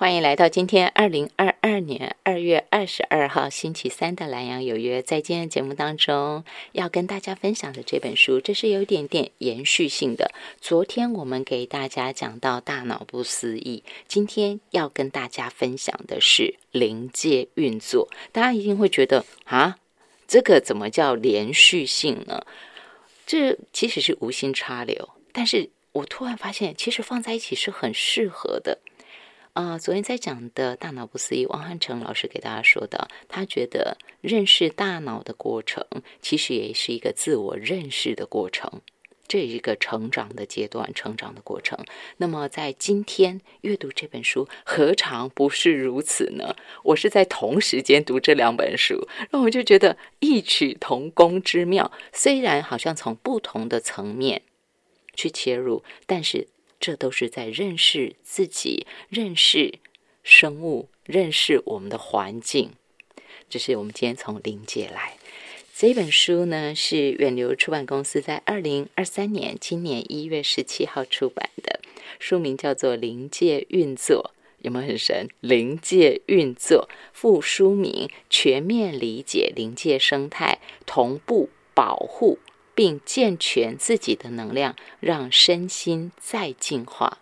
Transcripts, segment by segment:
欢迎来到今天二零二二年二月二十二号星期三的蓝洋有约。在今天节目当中，要跟大家分享的这本书，这是有一点点延续性的。昨天我们给大家讲到大脑不思议，今天要跟大家分享的是临界运作。大家一定会觉得啊，这个怎么叫连续性呢？这其实是无心插柳，但是我突然发现，其实放在一起是很适合的。啊，昨天在讲的大脑不思议，王汉成老师给大家说的，他觉得认识大脑的过程，其实也是一个自我认识的过程，这一个成长的阶段，成长的过程。那么在今天阅读这本书，何尝不是如此呢？我是在同时间读这两本书，那我就觉得异曲同工之妙。虽然好像从不同的层面去切入，但是。这都是在认识自己、认识生物、认识我们的环境。这是我们今天从临界来这本书呢，是远流出版公司在二零二三年今年一月十七号出版的，书名叫做《临界运作》，有没有很神？临界运作副书名：全面理解临界生态，同步保护。并健全自己的能量，让身心再进化。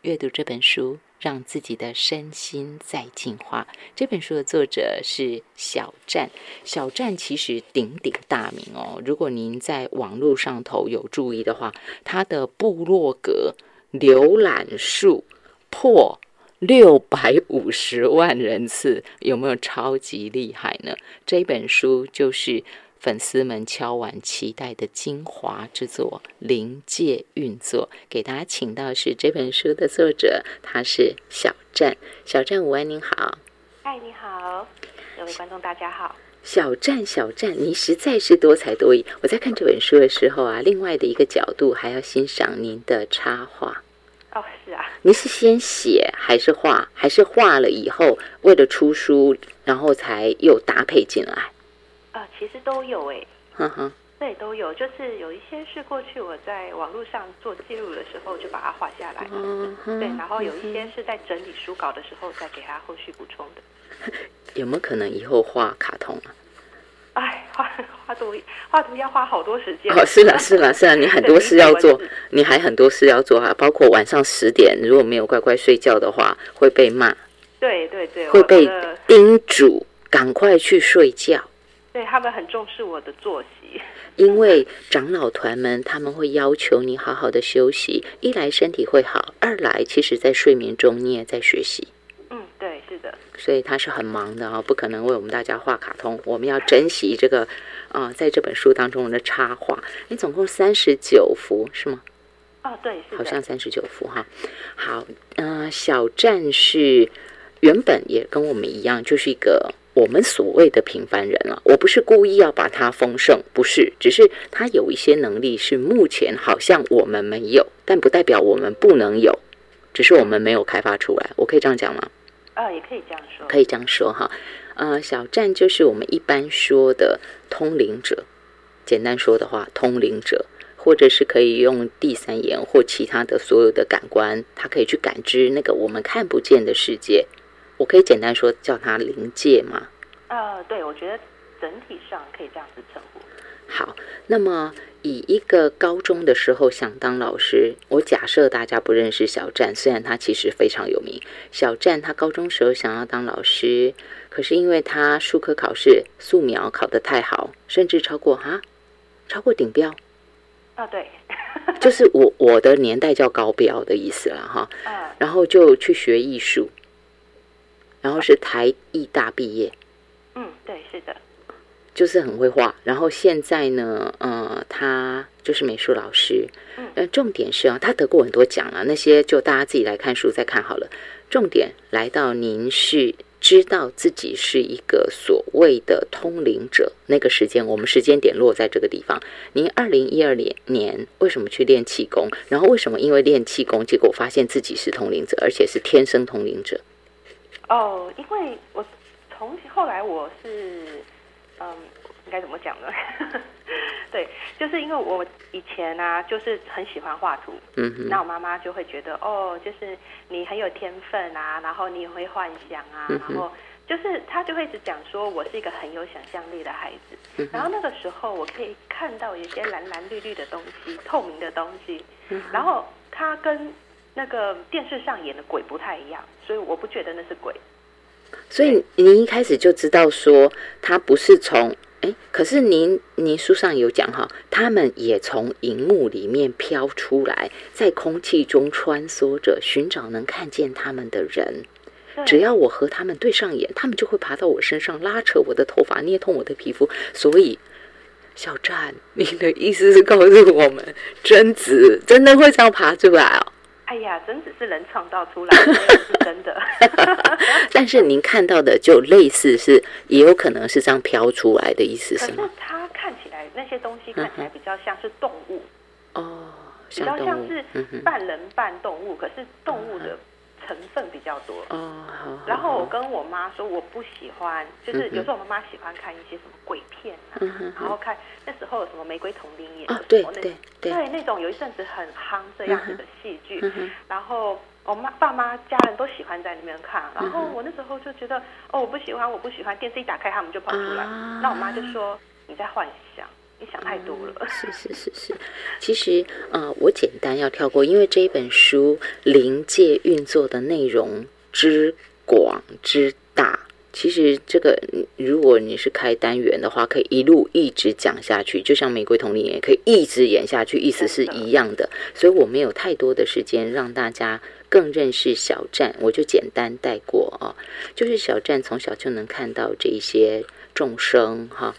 阅读这本书，让自己的身心再进化。这本书的作者是小站，小站其实鼎鼎大名哦。如果您在网络上头有注意的话，他的部落格浏览数破六百五十万人次，有没有超级厉害呢？这本书就是。粉丝们敲完期待的精华之作《临界运作》，给大家请到是这本书的作者，他是小站。小站午安，您好。嗨，你好，各位观众，大家好。小站，小站，你实在是多才多艺。我在看这本书的时候啊，另外的一个角度还要欣赏您的插画。哦，是啊。您是先写还是画？还是画了以后为了出书，然后才又搭配进来？啊，其实都有哎，对，都有，就是有一些是过去我在网络上做记录的时候就把它画下来了，对，然后有一些是在整理书稿的时候再给他后续补充的。有没有可能以后画卡通啊？哎，画画图画图要花好多时间。哦，是啦，是啦，是啦，你很多事要做，你还很多事要做哈，包括晚上十点如果没有乖乖睡觉的话会被骂。对对对，会被叮嘱赶快去睡觉。对他们很重视我的作息，因为长老团们他们会要求你好好的休息，一来身体会好，二来其实在睡眠中你也在学习。嗯，对，是的。所以他是很忙的啊，不可能为我们大家画卡通。我们要珍惜这个啊，在这本书当中的插画。你总共三十九幅是吗？哦，对，好像三十九幅哈。好，嗯，小战士原本也跟我们一样，就是一个。我们所谓的平凡人啊，我不是故意要把他丰盛，不是，只是他有一些能力是目前好像我们没有，但不代表我们不能有，只是我们没有开发出来。我可以这样讲吗？啊，也可以这样说，可以这样说哈。呃，小站就是我们一般说的通灵者，简单说的话，通灵者，或者是可以用第三眼或其他的所有的感官，它可以去感知那个我们看不见的世界。我可以简单说叫他临界吗？呃，对，我觉得整体上可以这样子称呼。好，那么以一个高中的时候想当老师，我假设大家不认识小站，虽然他其实非常有名。小站他高中时候想要当老师，可是因为他数科考试素描考得太好，甚至超过哈，超过顶标。啊，对，就是我我的年代叫高标的意思了哈。嗯。然后就去学艺术。然后是台艺大毕业，嗯，对，是的，就是很会画。然后现在呢，呃，他就是美术老师。嗯，重点是啊，他得过很多奖啊，那些就大家自己来看书再看好了。重点来到您是知道自己是一个所谓的通灵者，那个时间我们时间点落在这个地方。您二零一二年年为什么去练气功？然后为什么因为练气功，结果发现自己是通灵者，而且是天生通灵者？哦，因为我从后来我是嗯应该怎么讲呢？对，就是因为我以前啊，就是很喜欢画图，嗯哼，那我妈妈就会觉得，哦，就是你很有天分啊，然后你也会幻想啊，然后就是她就会一直讲说我是一个很有想象力的孩子，然后那个时候我可以看到有些蓝蓝绿绿的东西，透明的东西，然后它跟那个电视上演的鬼不太一样，所以我不觉得那是鬼。所以您一开始就知道说，他不是从哎，可是您您书上有讲哈，他们也从荧幕里面飘出来，在空气中穿梭着，寻找能看见他们的人。只要我和他们对上眼，他们就会爬到我身上，拉扯我的头发，捏痛我的皮肤。所以，小站，您的意思是告诉我们，贞子真的会这样爬出来哦？哎呀，真只是人创造出来，的，是真的。但是您看到的就类似是，也有可能是这样飘出来的意思，是吗？它看起来那些东西看起来比较像是动物哦，比较像是半人半动物，可是动物的。成分比较多。哦，然后我跟我妈说我不喜欢，就是有时候我妈妈喜欢看一些什么鬼片啊，然后看那时候有什么玫瑰童林演的，对对对，那种有一阵子很夯这样子的戏剧，然后我妈爸妈家人都喜欢在里面看，然后我那时候就觉得哦我不喜欢我不喜欢，电视一打开他们就跑出来，那我妈就说你在幻想。你想太多了。是是是是，其实呃，我简单要跳过，因为这一本书临界运作的内容之广之大，其实这个如果你是开单元的话，可以一路一直讲下去，就像玫瑰童林也可以一直演下去，意思是一样的。所以我没有太多的时间让大家更认识小站，我就简单带过啊，就是小站从小就能看到这一些众生哈。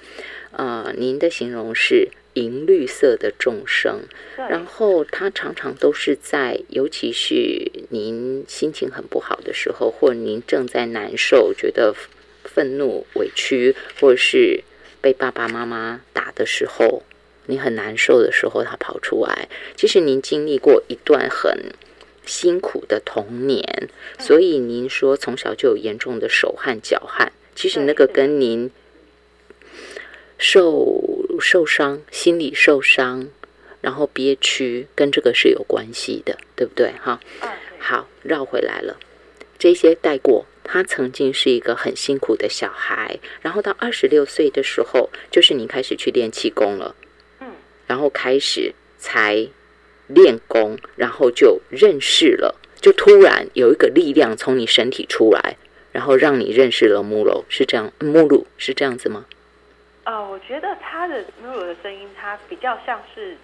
呃，您的形容是银绿色的众生，然后他常常都是在，尤其是您心情很不好的时候，或您正在难受、觉得愤怒、委屈，或者是被爸爸妈妈打的时候，你很难受的时候，他跑出来。其实您经历过一段很辛苦的童年，所以您说从小就有严重的手汗、脚汗，其实那个跟您。受受伤，心理受伤，然后憋屈，跟这个是有关系的，对不对？哈，好，绕回来了。这些带过，他曾经是一个很辛苦的小孩，然后到二十六岁的时候，就是你开始去练气功了，嗯，然后开始才练功，然后就认识了，就突然有一个力量从你身体出来，然后让你认识了木楼，是这样，目录是这样子吗？呃，我觉得他的木鲁的声音，他比较像是，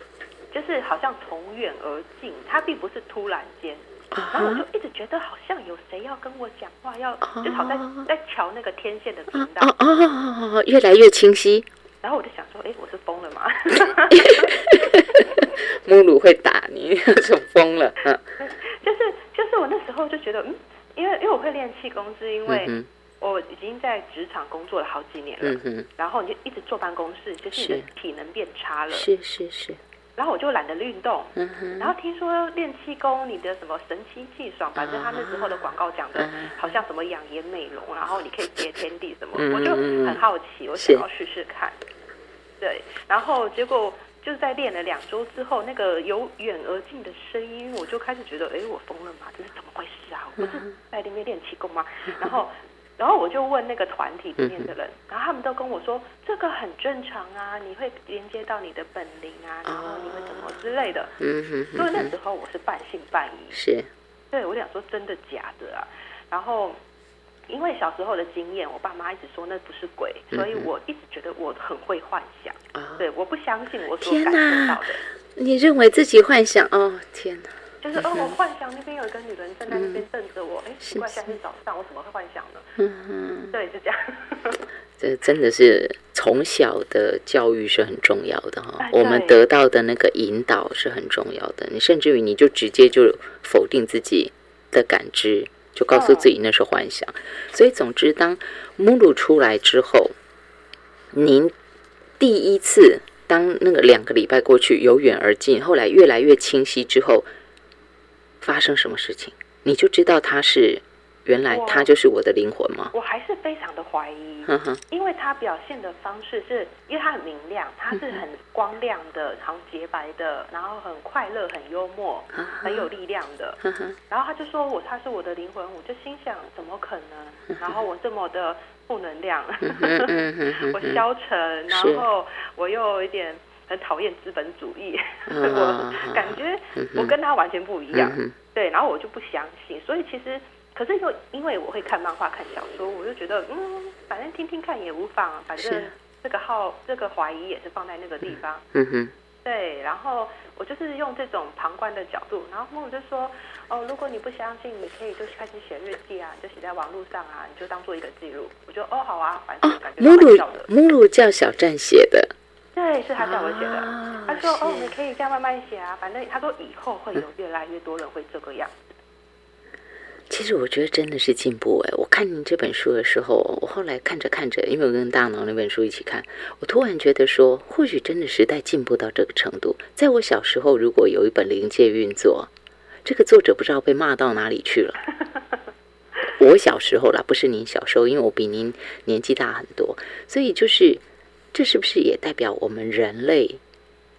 就是好像从远而近，他并不是突然间，然后我就一直觉得好像有谁要跟我讲话，要就好在在瞧那个天线的频道，哦哦，越来越清晰。然后我就想说，哎，我是疯了吗？母乳会打你，是疯了。嗯，就是就是我那时候就觉得，嗯，因为因为我会练气功，是因为。在职场工作了好几年了，然后你就一直坐办公室，就是你的体能变差了。是是是。然后我就懒得运动，然后听说练气功，你的什么神清气爽，反正他那时候的广告讲的，好像什么养颜美容，然后你可以接天地什么，我就很好奇，我想要试试看。对，然后结果就是在练了两周之后，那个由远而近的声音，我就开始觉得，哎，我疯了吗？这是怎么回事啊？我不是在那边练气功吗？然后。然后我就问那个团体里面的人，然后他们都跟我说这个很正常啊，你会连接到你的本灵啊，然后你会怎么之类的。嗯哼。所以那时候我是半信半疑。是。对，我想说真的假的啊？然后因为小时候的经验，我爸妈一直说那不是鬼，所以我一直觉得我很会幻想。啊。对，我不相信我所感受到的。你认为自己幻想？哦，天哪！就是哦，我幻想那边有一个女人站在那边瞪着我，哎，奇怪，现在是早上，我怎么会幻想呢？嗯嗯，对，就这样。这真的是从小的教育是很重要的哈，我们得到的那个引导是很重要的。你甚至于你就直接就否定自己的感知，就告诉自己那是幻想。所以总之，当目录出来之后，您第一次当那个两个礼拜过去，由远而近，后来越来越清晰之后。发生什么事情，你就知道他是原来他就是我的灵魂吗？我还是非常的怀疑，因为他表现的方式是，因为他很明亮，他是很光亮的，然后洁白的，然后很快乐、很幽默、很有力量的。然后他就说我他是我的灵魂，我就心想怎么可能？然后我这么的负能量，我消沉，然后我又有一点很讨厌资本主义，我感觉我跟他完全不一样。对，然后我就不相信，所以其实。可是又因为我会看漫画、看小说，我就觉得嗯，反正听听看也无妨。反正这个号、这个怀疑也是放在那个地方。嗯哼。对，然后我就是用这种旁观的角度，然后木鲁就说：“哦，如果你不相信，你可以就开始写日记啊，就写在网络上啊，你就当做一个记录。”我就哦，好啊，反正感觉蛮搞的。目录叫小站写的。对，是他叫我写的。他说：“哦，你可以这样慢慢写啊，反正他说以后会有越来越多人会这个样。”其实我觉得真的是进步哎！我看您这本书的时候，我后来看着看着，因为我跟大脑那本书一起看，我突然觉得说，或许真的时代进步到这个程度。在我小时候，如果有一本《灵界运作》，这个作者不知道被骂到哪里去了。我小时候啦，不是您小时候，因为我比您年纪大很多，所以就是这是不是也代表我们人类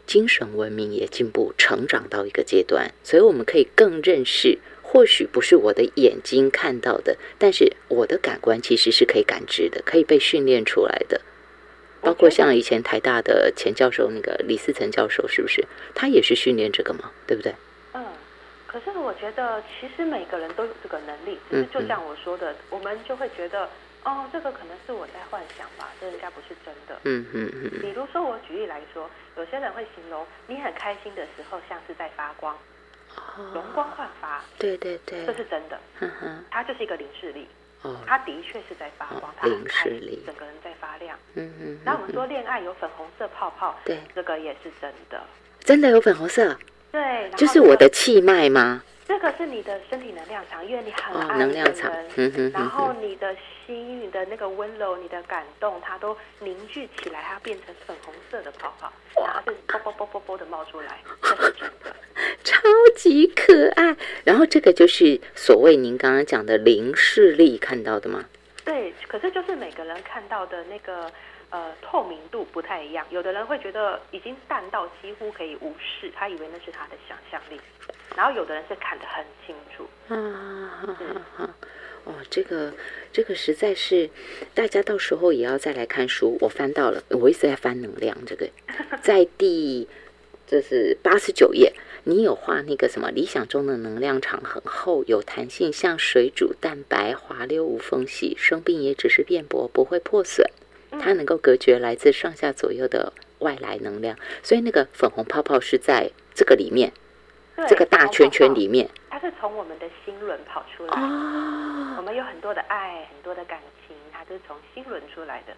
精神文明也进步、成长到一个阶段？所以我们可以更认识。或许不是我的眼睛看到的，但是我的感官其实是可以感知的，可以被训练出来的。包括像以前台大的前教授那个李思成教授，是不是他也是训练这个嘛？对不对？嗯，可是我觉得其实每个人都有这个能力，就像我说的，我们就会觉得哦，这个可能是我在幻想吧，这应该不是真的。嗯嗯嗯。比如说我举例来说，有些人会形容你很开心的时候像是在发光。容光焕发，对对对，这是真的。嗯哼，它就是一个零视力。哦，它的确是在发光，他很开心，整个人在发亮。嗯嗯。那我们说恋爱有粉红色泡泡，对，这个也是真的。真的有粉红色？对，就是我的气脉吗？这个是你的身体能量场，因为你很爱能量场，然后你的心、你的那个温柔、你的感动，它都凝聚起来，它变成粉红色的泡泡，然后就啵啵啵啵啵的冒出来，这是真的，超级可爱。然后这个就是所谓您刚刚讲的零视力看到的吗？对，可是就是每个人看到的那个。呃，透明度不太一样，有的人会觉得已经淡到几乎可以无视，他以为那是他的想象力，然后有的人是看得很清楚。啊，哦，这个这个实在是，大家到时候也要再来看书。我翻到了，我一直在翻能量这个，在第这是八十九页，你有画那个什么理想中的能量场很厚，有弹性，像水煮蛋白，滑溜无缝隙，生病也只是变薄，不会破损。它能够隔绝来自上下左右的外来能量，所以那个粉红泡泡是在这个里面，这个大圈圈里面。它是从我们的心轮跑出来。哦。我们有很多的爱，很多的感情，它是从心轮出来的。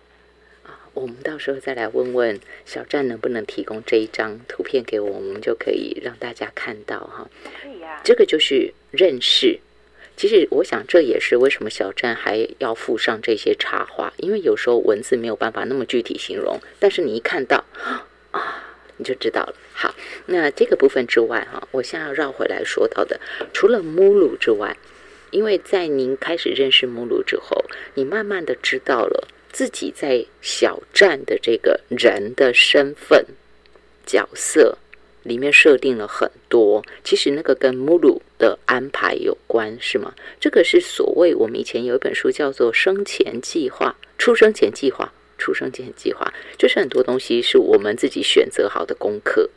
啊，我们到时候再来问问小站能不能提供这一张图片给我，我们就可以让大家看到哈。可以啊。这个就是认识。其实我想，这也是为什么小站还要附上这些插画，因为有时候文字没有办法那么具体形容，但是你一看到啊，你就知道了。好，那这个部分之外哈，我现在要绕回来说到的，除了母乳之外，因为在您开始认识母乳之后，你慢慢的知道了自己在小站的这个人的身份角色。里面设定了很多，其实那个跟母乳的安排有关，是吗？这个是所谓我们以前有一本书叫做“生前计划”、“出生前计划”、“出生前计划”，就是很多东西是我们自己选择好的功课。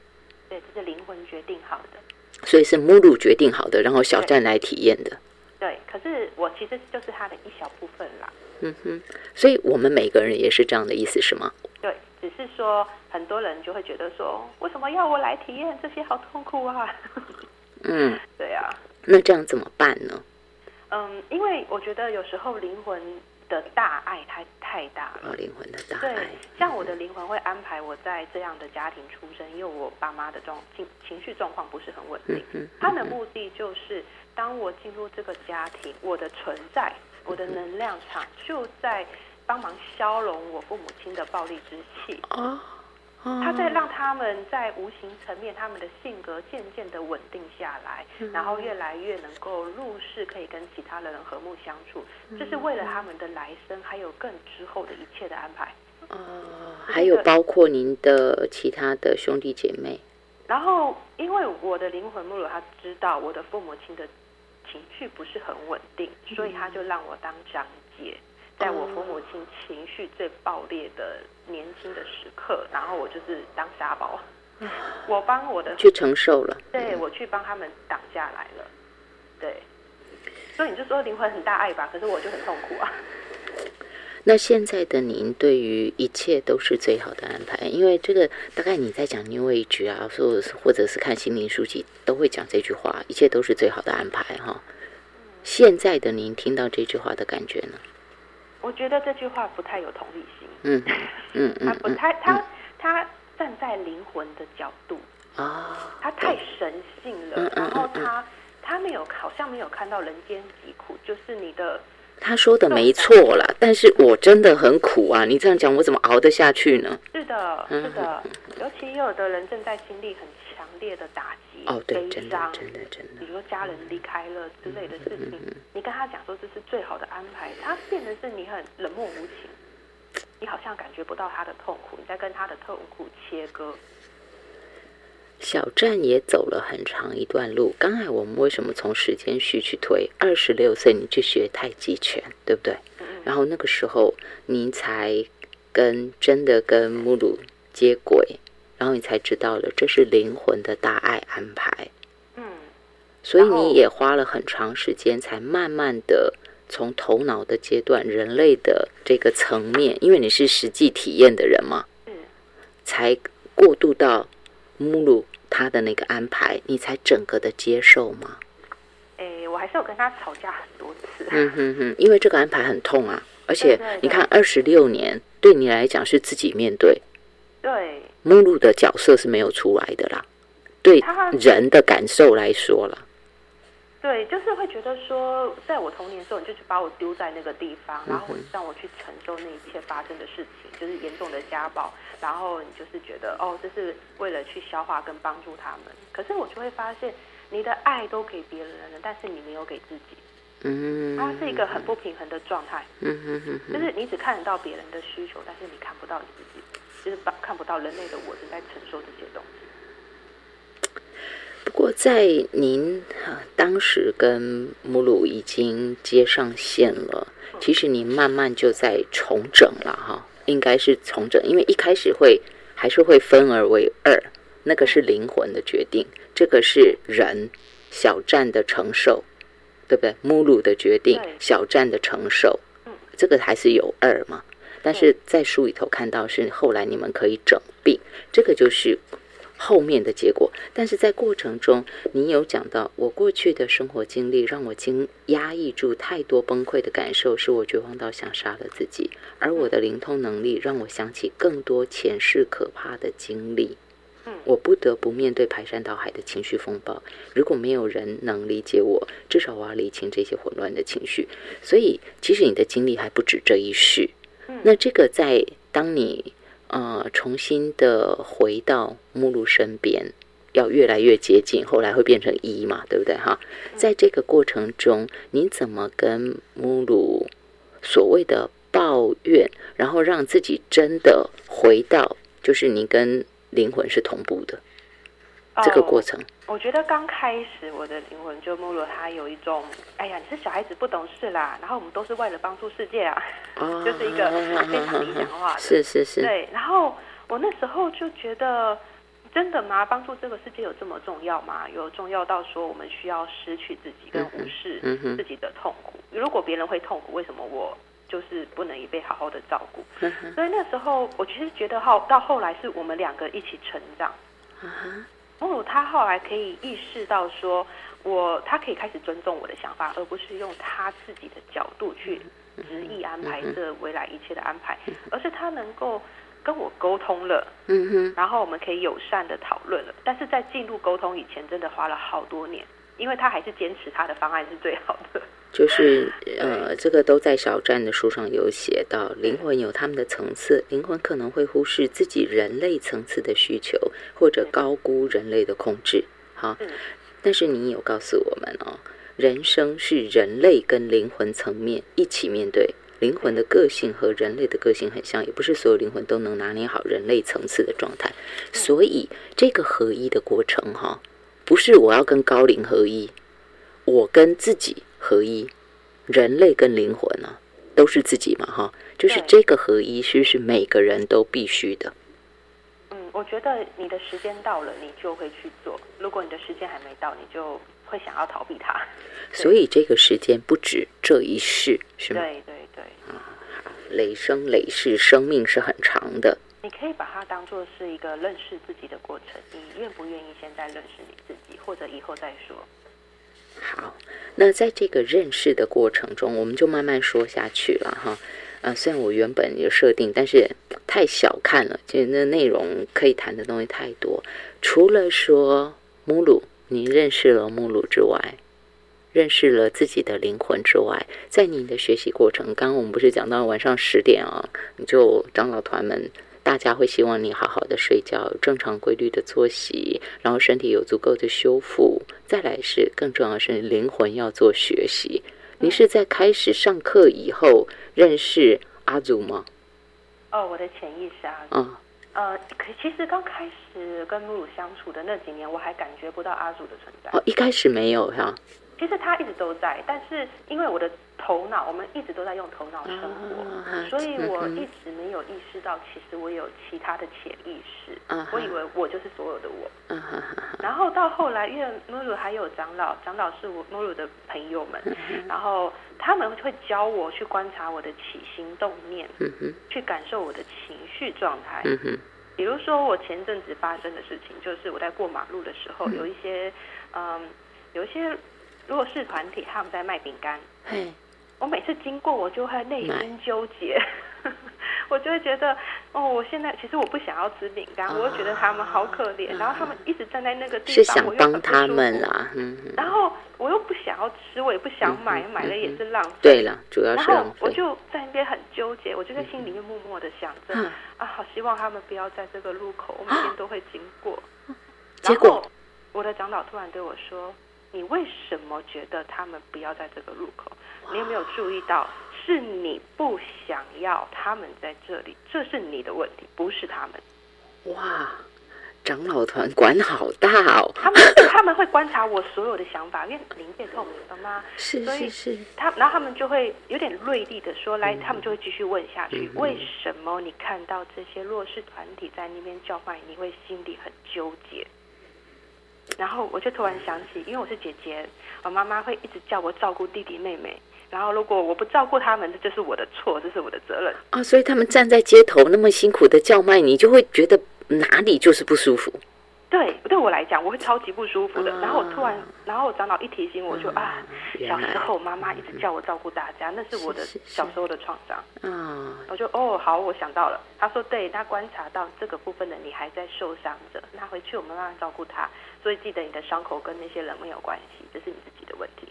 对，这是灵魂决定好的。所以是目录决定好的，然后小站来体验的。对，可是我其实就是它的一小部分啦。嗯哼，所以我们每个人也是这样的意思，是吗？对。只是说，很多人就会觉得说，为什么要我来体验这些？好痛苦啊！嗯，对啊。那这样怎么办呢？嗯，因为我觉得有时候灵魂的大爱太太大了。灵魂的大爱。对，像我的灵魂会安排我在这样的家庭出生，因为我爸妈的状情情绪状况不是很稳定。嗯他的目的就是，当我进入这个家庭，我的存在，我的能量场就在。帮忙消融我父母亲的暴力之气。哦，他在让他们在无形层面，他们的性格渐渐的稳定下来，然后越来越能够入世，可以跟其他的人和睦相处。这是为了他们的来生，还有更之后的一切的安排。哦，还有包括您的其他的兄弟姐妹。然后，因为我的灵魂木鲁他知道我的父母亲的情绪不是很稳定，所以他就让我当长姐。在我父母亲情绪最爆裂的年轻的时刻，然后我就是当沙包，我帮我的去承受了，对我去帮他们挡下来了，对，所以你就说灵魂很大爱吧，可是我就很痛苦啊。那现在的您对于一切都是最好的安排，因为这个大概你在讲 New Age 啊，说或者是看心灵书籍都会讲这句话，一切都是最好的安排哈。现在的您听到这句话的感觉呢？我觉得这句话不太有同理心。嗯 嗯他不太他他站在灵魂的角度啊，他太神性了。然后他他没有好像没有看到人间疾苦，就是你的。他说的没错啦，但是我真的很苦啊！你这样讲，我怎么熬得下去呢？是的，是的，尤其有的人正在经历很强烈的打击、哦，对，真的真的，比如说家人离开了之类的事情，你跟他讲说这是最好的安排，他变得是你很冷漠无情，你好像感觉不到他的痛苦，你在跟他的痛苦切割。小站也走了很长一段路。刚才我们为什么从时间序去推？二十六岁你去学太极拳，对不对？然后那个时候你才跟真的跟母乳接轨，然后你才知道了这是灵魂的大爱安排。嗯，所以你也花了很长时间，才慢慢的从头脑的阶段、人类的这个层面，因为你是实际体验的人嘛，嗯，才过渡到母鲁。他的那个安排，你才整个的接受吗？哎，我还是有跟他吵架很多次。嗯哼哼，因为这个安排很痛啊，而且你看，二十六年对你来讲是自己面对。对。目录的角色是没有出来的啦，对人的感受来说了。对，就是会觉得说，在我童年的时候，你就去把我丢在那个地方，然后让我去承受那一切发生的事情，就是严重的家暴，然后你就是觉得，哦，这是为了去消化跟帮助他们。可是我就会发现，你的爱都给别人了，但是你没有给自己。嗯，它是一个很不平衡的状态。嗯哼哼，就是你只看得到别人的需求，但是你看不到你自己，就是把看不到人类的我正在承受这些东西。不过，在您当时跟母乳已经接上线了，其实您慢慢就在重整了哈，应该是重整，因为一开始会还是会分而为二，那个是灵魂的决定，这个是人小站的承受，对不对？母乳的决定，小站的承受，这个还是有二嘛？但是在书里头看到是后来你们可以整并，这个就是。后面的结果，但是在过程中，你有讲到我过去的生活经历，让我经压抑住太多崩溃的感受，使我绝望到想杀了自己。而我的灵通能力，让我想起更多前世可怕的经历。嗯，我不得不面对排山倒海的情绪风暴。如果没有人能理解我，至少我要理清这些混乱的情绪。所以，其实你的经历还不止这一世。嗯，那这个在当你。呃，重新的回到目录身边，要越来越接近，后来会变成一嘛，对不对哈？在这个过程中，你怎么跟目录所谓的抱怨，然后让自己真的回到，就是你跟灵魂是同步的？这个过程，我觉得刚开始我的灵魂就没入，他有一种，哎呀，你是小孩子不懂事啦，然后我们都是为了帮助世界啊，就是一个非常理想化的，是是是，对。然后我那时候就觉得，真的吗？帮助这个世界有这么重要吗？有重要到说我们需要失去自己跟无视自己的痛苦？如果别人会痛苦，为什么我就是不能也被好好的照顾？所以那时候我其实觉得，后到后来是我们两个一起成长。母乳他后来可以意识到，说我他可以开始尊重我的想法，而不是用他自己的角度去执意安排这未来一切的安排，而是他能够跟我沟通了，嗯哼，然后我们可以友善的讨论了。但是在进入沟通以前，真的花了好多年，因为他还是坚持他的方案是最好的。就是呃，这个都在小站的书上有写到，灵魂有他们的层次，灵魂可能会忽视自己人类层次的需求，或者高估人类的控制。好，但是你有告诉我们哦，人生是人类跟灵魂层面一起面对，灵魂的个性和人类的个性很像，也不是所有灵魂都能拿捏好人类层次的状态，所以这个合一的过程哈，不是我要跟高龄合一，我跟自己。合一，人类跟灵魂呢，都是自己嘛，哈，就是这个合一，是不是每个人都必须的？嗯，我觉得你的时间到了，你就会去做；如果你的时间还没到，你就会想要逃避它。所以这个时间不止这一世，是吗？对对对。啊，累生累世，生命是很长的。你可以把它当做是一个认识自己的过程。你愿不愿意现在认识你自己，或者以后再说？好，那在这个认识的过程中，我们就慢慢说下去了哈。啊，虽然我原本有设定，但是太小看了，就那内容可以谈的东西太多。除了说母乳，你认识了母乳之外，认识了自己的灵魂之外，在你的学习过程，刚刚我们不是讲到晚上十点啊，你就长老团们。大家会希望你好好的睡觉，正常规律的作息，然后身体有足够的修复。再来是更重要的是灵魂要做学习。你是在开始上课以后认识阿祖吗？哦，我的潜意识啊。嗯。呃，可其实刚开始跟露露相处的那几年，我还感觉不到阿祖的存在。哦，一开始没有哈。其实他一直都在，但是因为我的头脑，我们一直都在用头脑生活，所以我一直没有意识到，其实我有其他的潜意识。我以为我就是所有的我。然后到后来，因为诺鲁还有长老，长老是我诺鲁的朋友们，然后他们会教我去观察我的起心动念，去感受我的情绪状态。比如说我前阵子发生的事情，就是我在过马路的时候，有一些嗯，有一些。如果是团体，他们在卖饼干，我每次经过，我就会内心纠结，我就会觉得，哦，我现在其实我不想要吃饼干，我又觉得他们好可怜，然后他们一直站在那个地方，是想帮他们啦，嗯，然后我又不想要吃，我也不想买，买了也是浪费，对了，主要是然后我就在那边很纠结，我就在心里面默默的想着，啊，好希望他们不要在这个路口，我每天都会经过，结果？我的长老突然对我说。你为什么觉得他们不要在这个路口？你有没有注意到，是你不想要他们在这里？这是你的问题，不是他们。哇，长老团管好大哦！他们 他们会观察我所有的想法，因为灵界透明的吗？是是是。他然后他们就会有点锐利的说：“来，他们就会继续问下去。为什么你看到这些弱势团体在那边叫卖，你会心里很纠结？”然后我就突然想起，因为我是姐姐，我妈妈会一直叫我照顾弟弟妹妹。然后如果我不照顾他们，这就是我的错，这是我的责任啊！所以他们站在街头那么辛苦的叫卖，你就会觉得哪里就是不舒服。对，对我来讲，我会超级不舒服的。然后我突然，然后我长老一提醒我，就啊，小时候妈妈一直叫我照顾大家，那是我的小时候的创伤。嗯，我就哦，好，我想到了。他说，对他观察到这个部分的你还在受伤着，那回去我们慢慢照顾他。所以记得你的伤口跟那些人没有关系，这是你自己的问题。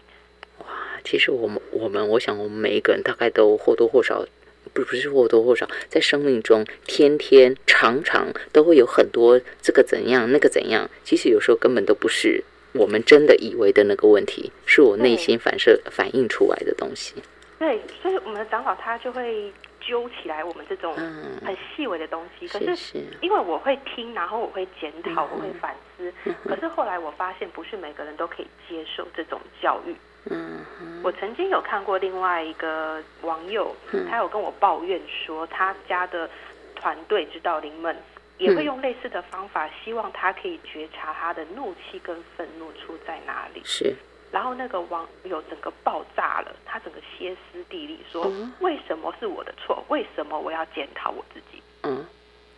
哇，其实我们我们，我想我们每一个人大概都或多或少。不不是或多或少，在生命中，天天常常都会有很多这个怎样那个怎样。其实有时候根本都不是我们真的以为的那个问题，是我内心反射反映出来的东西。对，所以我们的长老他就会揪起来我们这种很细微的东西。可是因为我会听，然后我会检讨，我会反思。可是后来我发现，不是每个人都可以接受这种教育。嗯，我曾经有看过另外一个网友，他有跟我抱怨说，他家的团队指导灵们也会用类似的方法，希望他可以觉察他的怒气跟愤怒出在哪里。是，然后那个网友整个爆炸了，他整个歇斯底里说：“为什么是我的错？为什么我要检讨我自己？”嗯，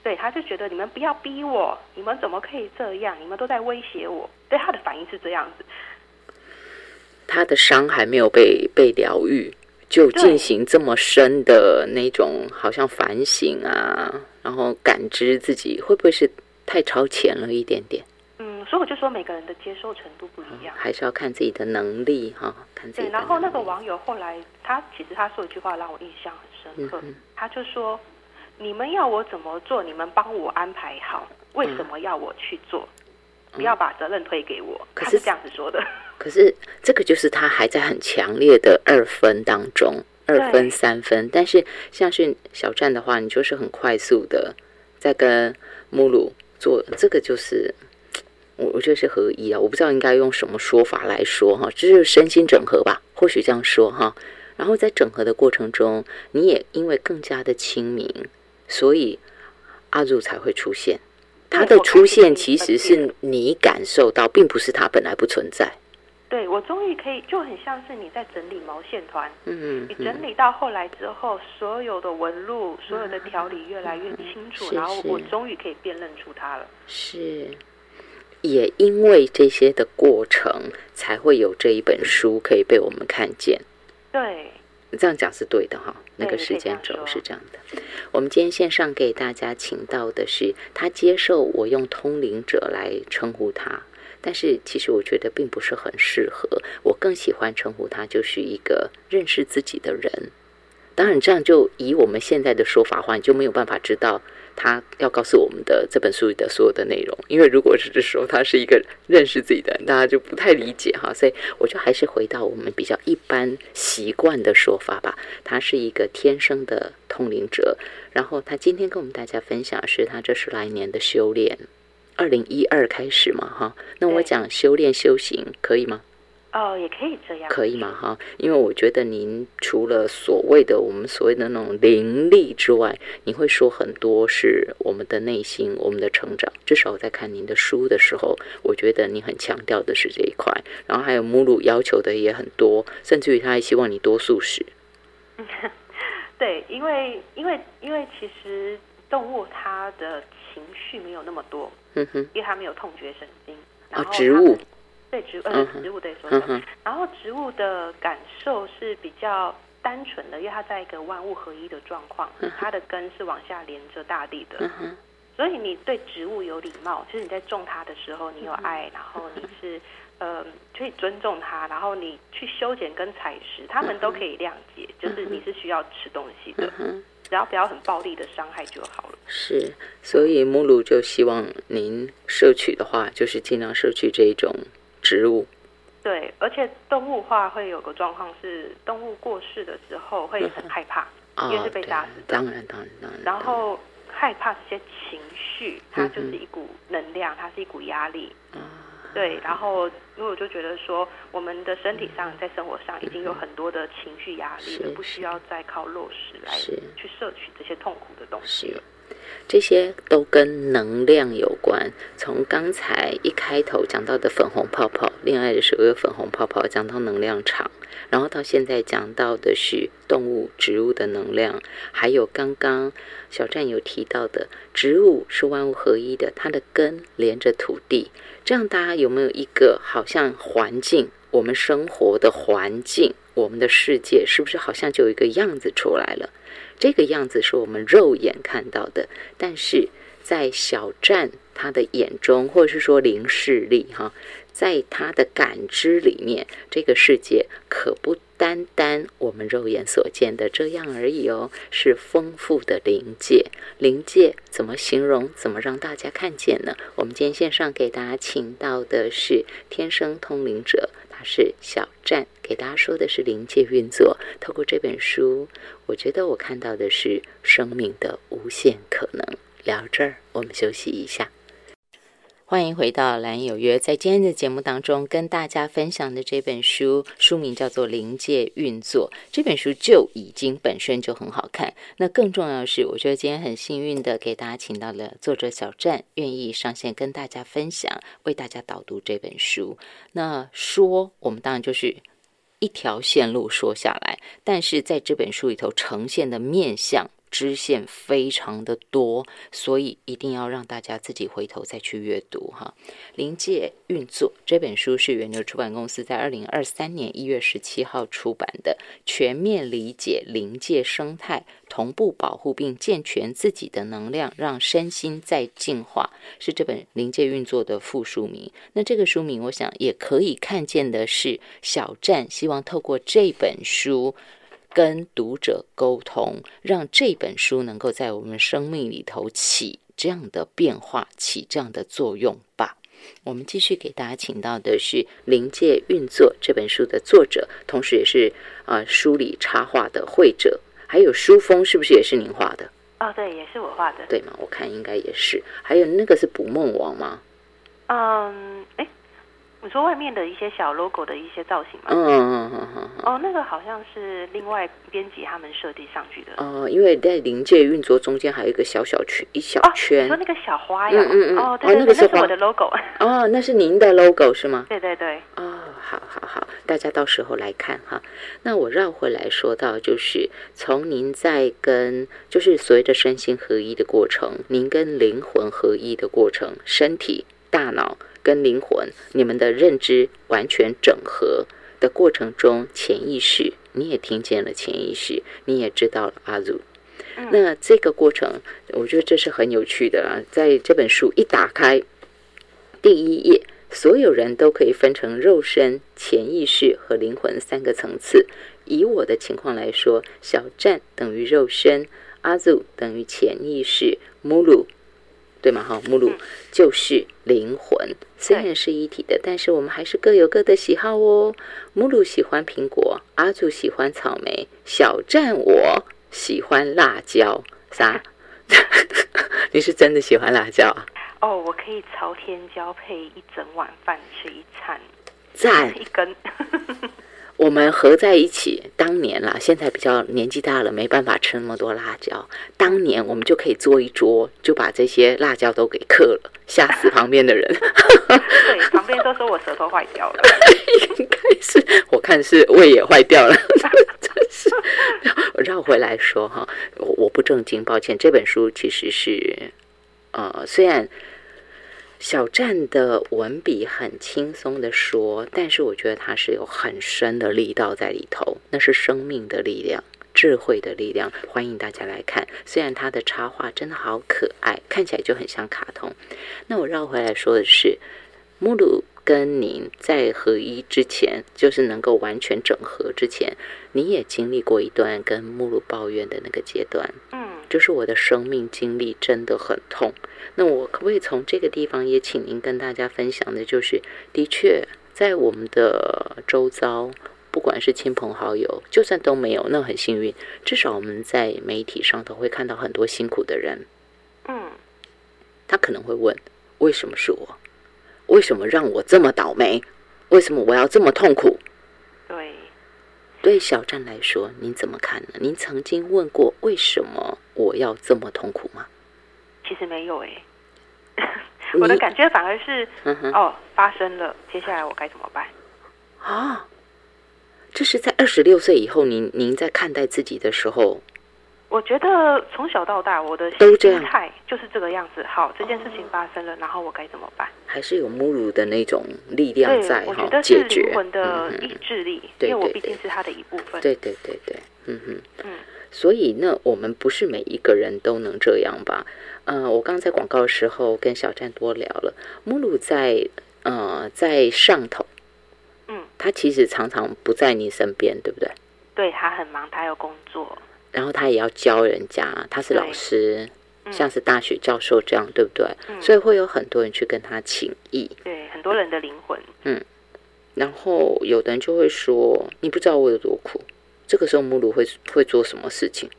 对，他就觉得你们不要逼我，你们怎么可以这样？你们都在威胁我。对他的反应是这样子。他的伤还没有被被疗愈，就进行这么深的那种，好像反省啊，然后感知自己，会不会是太超前了一点点？嗯，所以我就说每个人的接受程度不一样，还是要看自己的能力哈，看自己。对，然后那个网友后来他其实他说一句话让我印象很深刻，他就说：“你们要我怎么做，你们帮我安排好，为什么要我去做？不要把责任推给我。”他是这样子说的。可是这个就是他还在很强烈的二分当中，二分三分。但是像是小站的话，你就是很快速的在跟母乳做这个，就是我我觉得是合一啊。我不知道应该用什么说法来说哈，这就是身心整合吧，或许这样说哈。然后在整合的过程中，你也因为更加的清明，所以阿如才会出现。他的出现其实是你感受到，并不是他本来不存在。对我终于可以，就很像是你在整理毛线团。嗯你整理到后来之后，所有的纹路、所有的条理越来越清楚，然后我终于可以辨认出它了。是，也因为这些的过程，才会有这一本书可以被我们看见。对，这样讲是对的哈。那个时间轴是这样的。我们今天线上给大家请到的是他接受我用通灵者来称呼他，但是其实我觉得并不是很适合。我更喜欢称呼他就是一个认识自己的人。当然，这样就以我们现在的说法话，你就没有办法知道。他要告诉我们的这本书里的所有的内容，因为如果是说他是一个认识自己的人，大家就不太理解哈，所以我就还是回到我们比较一般习惯的说法吧。他是一个天生的通灵者，然后他今天跟我们大家分享是他这十来年的修炼，二零一二开始嘛哈，那我讲修炼修行可以吗？哦，也可以这样，可以吗？哈，因为我觉得您除了所谓的我们所谓的那种灵力之外，你会说很多是我们的内心、我们的成长。至少在看您的书的时候，我觉得你很强调的是这一块。然后还有母乳要求的也很多，甚至于他还希望你多素食。对，因为因为因为其实动物它的情绪没有那么多，嗯哼，因为它没有痛觉神经。啊，植物。对植物，呃，植物对说的。然后植物的感受是比较单纯的，因为它在一个万物合一的状况，它的根是往下连着大地的，所以你对植物有礼貌，就是你在种它的时候，你有爱，然后你是呃可以尊重它，然后你去修剪跟采食，他们都可以谅解，就是你是需要吃东西的，只要不要很暴力的伤害就好了。是，所以目录就希望您摄取的话，就是尽量摄取这一种。植物，对，而且动物化会有个状况是，动物过世的时候会很害怕，因为是被杀死的。当然，当然，当然。然后害怕这些情绪，它就是一股能量，它是一股压力。对，然后因为我就觉得说，我们的身体上在生活上已经有很多的情绪压力了，不需要再靠落实来去摄取这些痛苦的东西了。这些都跟能量有关。从刚才一开头讲到的粉红泡泡，恋爱的时候有粉红泡泡，讲到能量场，然后到现在讲到的是动物、植物的能量，还有刚刚小站有提到的，植物是万物合一的，它的根连着土地。这样大家有没有一个好像环境，我们生活的环境，我们的世界是不是好像就有一个样子出来了？这个样子是我们肉眼看到的，但是在小站他的眼中，或者是说灵视力哈，在他的感知里面，这个世界可不单单我们肉眼所见的这样而已哦，是丰富的灵界。灵界怎么形容？怎么让大家看见呢？我们今天线上给大家请到的是天生通灵者。他是小站给大家说的是临界运作。透过这本书，我觉得我看到的是生命的无限可能。聊这儿，我们休息一下。欢迎回到蓝有约，在今天的节目当中，跟大家分享的这本书，书名叫做《临界运作》。这本书就已经本身就很好看。那更重要的是，我觉得今天很幸运的给大家请到了作者小站，愿意上线跟大家分享，为大家导读这本书。那说，我们当然就是一条线路说下来，但是在这本书里头呈现的面相。支线非常的多，所以一定要让大家自己回头再去阅读哈。临界运作这本书是源流出版公司在二零二三年一月十七号出版的《全面理解临界生态》。同步保护并健全自己的能量，让身心在进化，是这本灵界运作的副书名。那这个书名，我想也可以看见的是，小站希望透过这本书跟读者沟通，让这本书能够在我们生命里头起这样的变化，起这样的作用吧。我们继续给大家请到的是《临界运作》这本书的作者，同时也是啊书里插画的绘者，还有书封是不是也是您画的？哦，对，也是我画的，对吗？我看应该也是。还有那个是捕梦网吗？嗯，哎。你说外面的一些小 logo 的一些造型吗？嗯嗯嗯嗯。哦，那个好像是另外编辑他们设计上去的。哦，因为在临界运作中间还有一个小小圈，一小圈。你说那个小花呀？嗯嗯嗯。哦，对对对，那是我的 logo。哦，那是您的 logo 是吗？对对对。哦，好好好，大家到时候来看哈。那我绕回来说到，就是从您在跟就是所谓的身心合一的过程，您跟灵魂合一的过程，身体、大脑。跟灵魂，你们的认知完全整合的过程中，潜意识你也听见了，潜意识你也知道了阿祖。那这个过程，我觉得这是很有趣的啊。在这本书一打开第一页，所有人都可以分成肉身、潜意识和灵魂三个层次。以我的情况来说，小站等于肉身，阿祖等于潜意识，母鲁。对吗？哈，目录就是灵魂，虽然是一体的，但是我们还是各有各的喜好哦。目录喜欢苹果，阿祖喜欢草莓，小站我喜欢辣椒。啥？你是真的喜欢辣椒啊？哦，我可以朝天椒配一整碗饭吃一餐，赞一根。我们合在一起，当年啦，现在比较年纪大了，没办法吃那么多辣椒。当年我们就可以做一桌，就把这些辣椒都给嗑了，吓死旁边的人。对，旁边都说我舌头坏掉了。应该是，我看是胃也坏掉了。真是，绕回来说哈，我我不正经，抱歉。这本书其实是，呃，虽然。小站的文笔很轻松的说，但是我觉得他是有很深的力道在里头，那是生命的力量、智慧的力量。欢迎大家来看，虽然他的插画真的好可爱，看起来就很像卡通。那我绕回来说的是，目鲁跟您在合一之前，就是能够完全整合之前，你也经历过一段跟目鲁抱怨的那个阶段。就是我的生命经历真的很痛，那我可不可以从这个地方也请您跟大家分享的，就是的确在我们的周遭，不管是亲朋好友，就算都没有，那很幸运，至少我们在媒体上都会看到很多辛苦的人。嗯，他可能会问：为什么是我？为什么让我这么倒霉？为什么我要这么痛苦？对，对小站来说，您怎么看呢？您曾经问过为什么？我要这么痛苦吗？其实没有哎，我的感觉反而是，哦，发生了，接下来我该怎么办？啊，这是在二十六岁以后，您您在看待自己的时候。我觉得从小到大，我的心态就是这个样子。好，这件事情发生了，然后我该怎么办？还是有母乳的那种力量在哈，解决灵魂的意志力，因为我毕竟是他的一部分。对对对对，嗯哼，嗯。所以呢，我们不是每一个人都能这样吧？嗯，我刚刚在广告的时候跟小站多聊了，母乳在呃在上头，嗯，他其实常常不在你身边，对不对？对他很忙，他要工作。然后他也要教人家，他是老师，像是大学教授这样，对不对？所以会有很多人去跟他请益。对，很多人的灵魂。嗯，然后有的人就会说：“你不知道我有多苦。”这个时候，母乳会会做什么事情？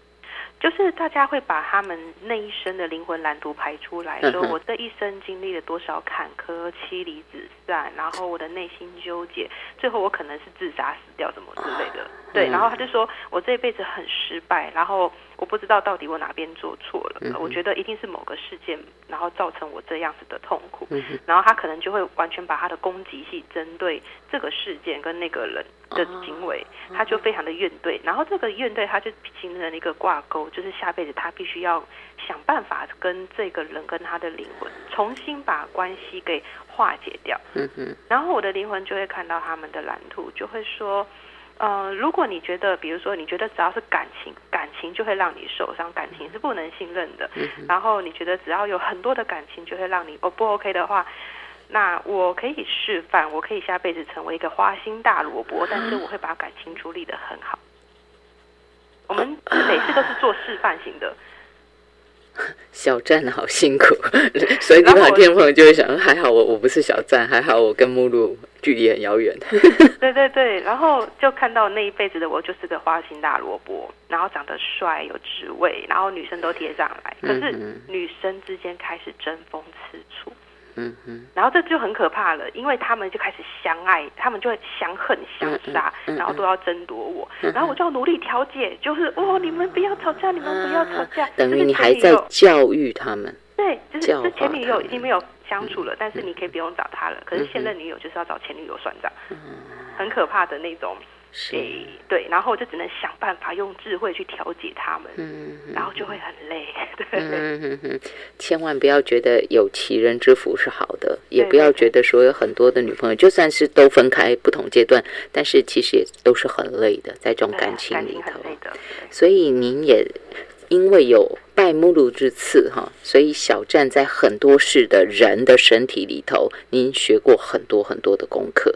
就是大家会把他们那一生的灵魂蓝图排出来，说我这一生经历了多少坎坷、妻离子散，然后我的内心纠结，最后我可能是自杀死掉，什么之类的。对，然后他就说我这一辈子很失败，然后我不知道到底我哪边做错了，我觉得一定是某个事件，然后造成我这样子的痛苦。然后他可能就会完全把他的攻击性针对这个事件跟那个人的行为，他就非常的怨怼，然后这个怨怼他就形成了一个挂钩。就是下辈子他必须要想办法跟这个人跟他的灵魂重新把关系给化解掉。嗯。然后我的灵魂就会看到他们的蓝图，就会说：“呃，如果你觉得，比如说，你觉得只要是感情，感情就会让你受伤，感情是不能信任的。然后你觉得只要有很多的感情就会让你哦不 OK 的话，那我可以示范，我可以下辈子成为一个花心大萝卜，但是我会把感情处理的很好。我们每次都是做示范型的。小站好辛苦，所以你旁听众朋友就会想：还好我我不是小站，还好我跟目录距离很遥远。对对对，然后就看到那一辈子的我就是个花心大萝卜，然后长得帅有职位，然后女生都贴上来，可是女生之间开始争风吃醋。嗯哼，然后这就很可怕了，因为他们就开始相爱，他们就会相恨相杀，然后都要争夺我，然后我就要努力调解，就是哦，你们不要吵架，你们不要吵架，等于你还在教育他们。对，就是这前女友已经没有相处了，但是你可以不用找他了，可是现任女友就是要找前女友算账，很可怕的那种。诶，对，然后就只能想办法用智慧去调节他们，嗯，然后就会很累，对，嗯嗯千万不要觉得有其人之福是好的，也不要觉得说有很多的女朋友，就算是都分开不同阶段，但是其实也都是很累的，在这种感情里头，所以您也因为有拜目录之赐哈，所以小站在很多事的人的身体里头，您学过很多很多的功课。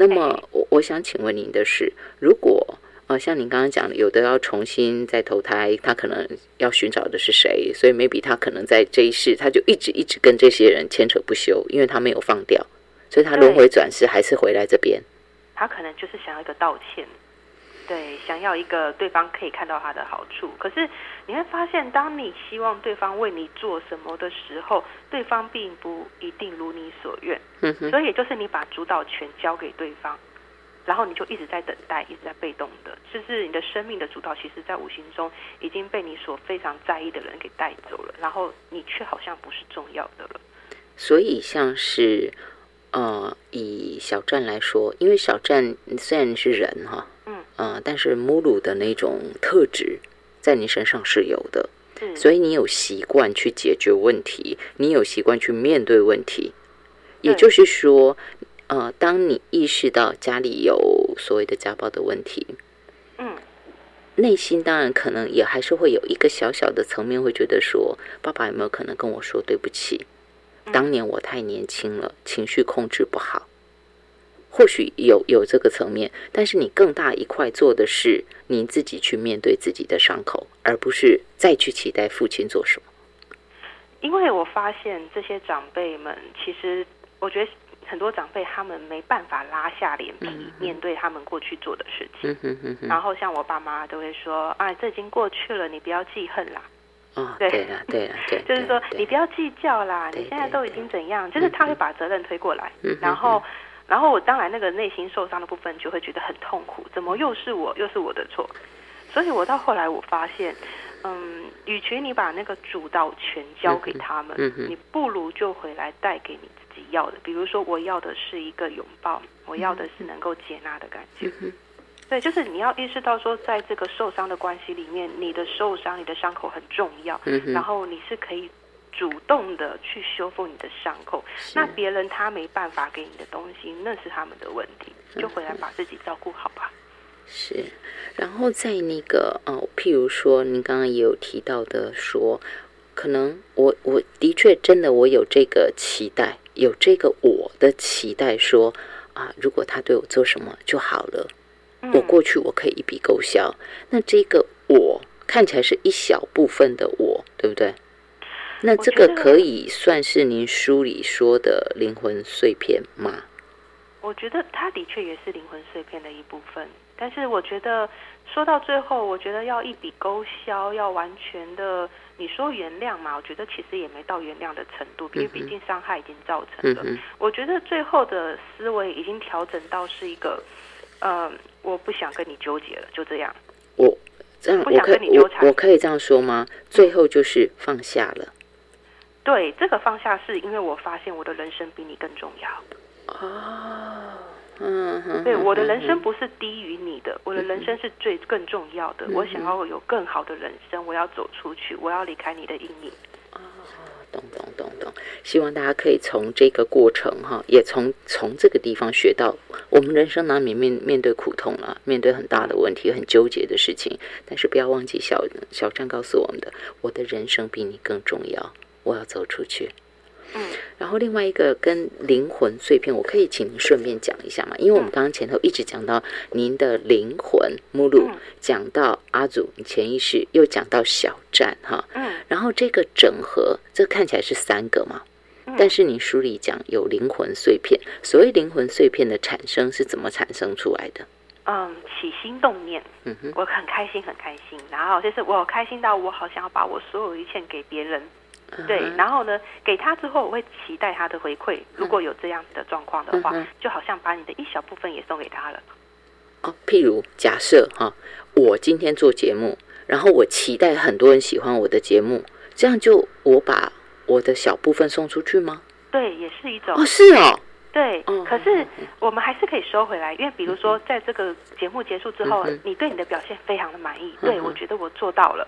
那么，我我想请问您的是，如果呃，像您刚刚讲的，有的要重新再投胎，他可能要寻找的是谁？所以，maybe 他可能在这一世，他就一直一直跟这些人牵扯不休，因为他没有放掉，所以他轮回转世还是回来这边。他可能就是想要一个道歉。对，想要一个对方可以看到他的好处，可是你会发现，当你希望对方为你做什么的时候，对方并不一定如你所愿。嗯哼。所以，也就是你把主导权交给对方，然后你就一直在等待，一直在被动的，就是你的生命的主导，其实在无形中已经被你所非常在意的人给带走了，然后你却好像不是重要的了。所以，像是呃，以小站来说，因为小站虽然是人哈。嗯，但是母乳的那种特质在你身上是有的，所以你有习惯去解决问题，你有习惯去面对问题。也就是说，呃，当你意识到家里有所谓的家暴的问题，嗯，内心当然可能也还是会有一个小小的层面，会觉得说，爸爸有没有可能跟我说对不起？当年我太年轻了，情绪控制不好。或许有有这个层面，但是你更大一块做的是你自己去面对自己的伤口，而不是再去期待父亲做什么。因为我发现这些长辈们，其实我觉得很多长辈他们没办法拉下脸皮面对他们过去做的事情。然后像我爸妈都会说：“哎，这已经过去了，你不要记恨啦。”啊，对了，对了，对，就是说你不要计较啦，你现在都已经怎样？就是他会把责任推过来，然后。然后我当然那个内心受伤的部分就会觉得很痛苦，怎么又是我，又是我的错？所以我到后来我发现，嗯，与其你把那个主导权交给他们，你不如就回来带给你自己要的。比如说，我要的是一个拥抱，我要的是能够接纳的感觉。对，就是你要意识到说，在这个受伤的关系里面，你的受伤、你的伤口很重要，然后你是可以。主动的去修复你的伤口，那别人他没办法给你的东西，那是他们的问题，就回来把自己照顾好吧。是，然后在那个呃，譬如说，您刚刚也有提到的，说可能我我的确真的我有这个期待，有这个我的期待，说啊，如果他对我做什么就好了，我过去我可以一笔勾销。那这个我看起来是一小部分的我，对不对？那这个可以算是您书里说的灵魂碎片吗？我觉得它的确也是灵魂碎片的一部分，但是我觉得说到最后，我觉得要一笔勾销，要完全的你说原谅嘛？我觉得其实也没到原谅的程度，因为毕竟伤害已经造成了。我觉得最后的思维已经调整到是一个，嗯，我不想跟你纠结了，就这样。我这样，我可以我我可以这样说吗？最后就是放下了。对，这个放下是因为我发现我的人生比你更重要。哦，嗯，对，我的人生不是低于你的，我的人生是最更重要的。我想要有更好的人生，我要走出去，我要离开你的阴影。懂懂懂懂，希望大家可以从这个过程哈，也从从这个地方学到，我们人生难免面面对苦痛了，面对很大的问题，很纠结的事情，但是不要忘记小小站告诉我们的，我的人生比你更重要，我要走出去。嗯，然后另外一个跟灵魂碎片，我可以请您顺便讲一下嘛？因为我们刚刚前头一直讲到您的灵魂目录，讲到阿祖潜意识，又讲到小站哈，嗯，然后这个整合，这看起来是三个嘛，但是你书里讲有灵魂碎片，所谓灵魂碎片的产生是怎么产生出来的？嗯，起心动念，嗯哼，我很开心，很开心，然后就是我开心到我好想要把我所有一切给别人。对，然后呢，给他之后，我会期待他的回馈。如果有这样子的状况的话，就好像把你的一小部分也送给他了。哦，譬如假设哈，我今天做节目，然后我期待很多人喜欢我的节目，这样就我把我的小部分送出去吗？对，也是一种。哦，是哦。对，可是我们还是可以收回来，因为比如说，在这个节目结束之后，你对你的表现非常的满意，对我觉得我做到了，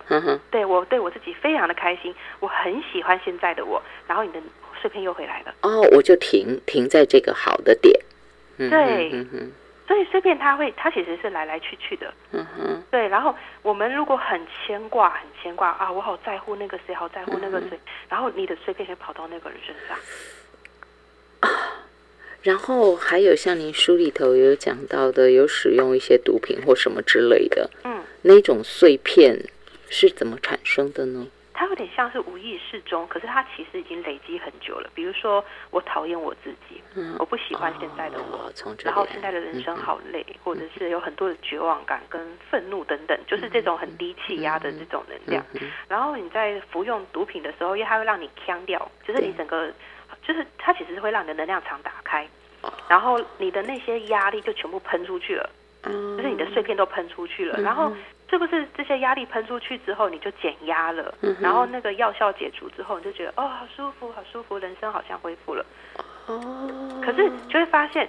对我对我自己非常的开心，我很喜欢现在的我，然后你的碎片又回来了，哦，我就停停在这个好的点，对，所以碎片它会，它其实是来来去去的，嗯哼，对，然后我们如果很牵挂，很牵挂啊，我好在乎那个谁，好在乎那个谁，然后你的碎片就跑到那个人身上，啊。然后还有像您书里头有讲到的，有使用一些毒品或什么之类的，嗯，那种碎片是怎么产生的呢？它有点像是无意识中，可是它其实已经累积很久了。比如说，我讨厌我自己，嗯，我不喜欢现在的我，然后现在的人生好累，或者是有很多的绝望感跟愤怒等等，就是这种很低气压的这种能量。然后你在服用毒品的时候，因为它会让你腔掉，就是你整个。就是它其实是会让你的能量场打开，然后你的那些压力就全部喷出去了，就是你的碎片都喷出去了。然后是不是这些压力喷出去之后，你就减压了？然后那个药效解除之后，你就觉得哦，好舒服，好舒服，人生好像恢复了。哦，可是就会发现，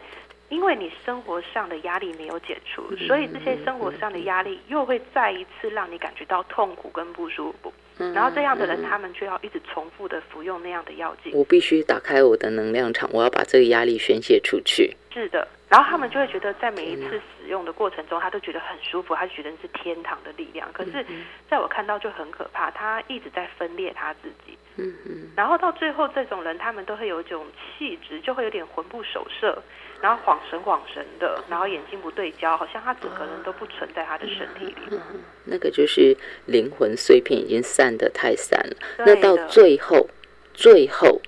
因为你生活上的压力没有解除，所以这些生活上的压力又会再一次让你感觉到痛苦跟不舒服。然后这样的人，他们却要一直重复的服用那样的药剂。我必须打开我的能量场，我要把这个压力宣泄出去。是的，然后他们就会觉得，在每一次使用的过程中，他都觉得很舒服，他觉得是天堂的力量。可是，在我看到就很可怕，他一直在分裂他自己。嗯嗯。然后到最后，这种人他们都会有一种气质，就会有点魂不守舍。然后恍神恍神的，然后眼睛不对焦，好像他整个人都不存在他的身体里。那个就是灵魂碎片已经散得太散了。那到最后，最后，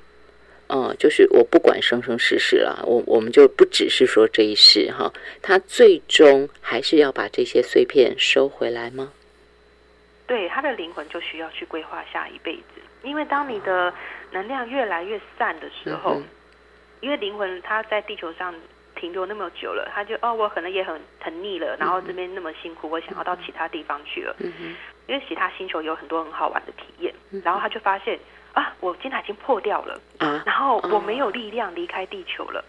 嗯，就是我不管生生世世了，我我们就不只是说这一世哈，他最终还是要把这些碎片收回来吗？对，他的灵魂就需要去规划下一辈子，因为当你的能量越来越散的时候。因为灵魂它在地球上停留那么久了，他就哦，我可能也很很腻了，然后这边那么辛苦，我想要到其他地方去了。因为其他星球有很多很好玩的体验，然后他就发现啊，我今天已经破掉了，然后我没有力量离开地球了。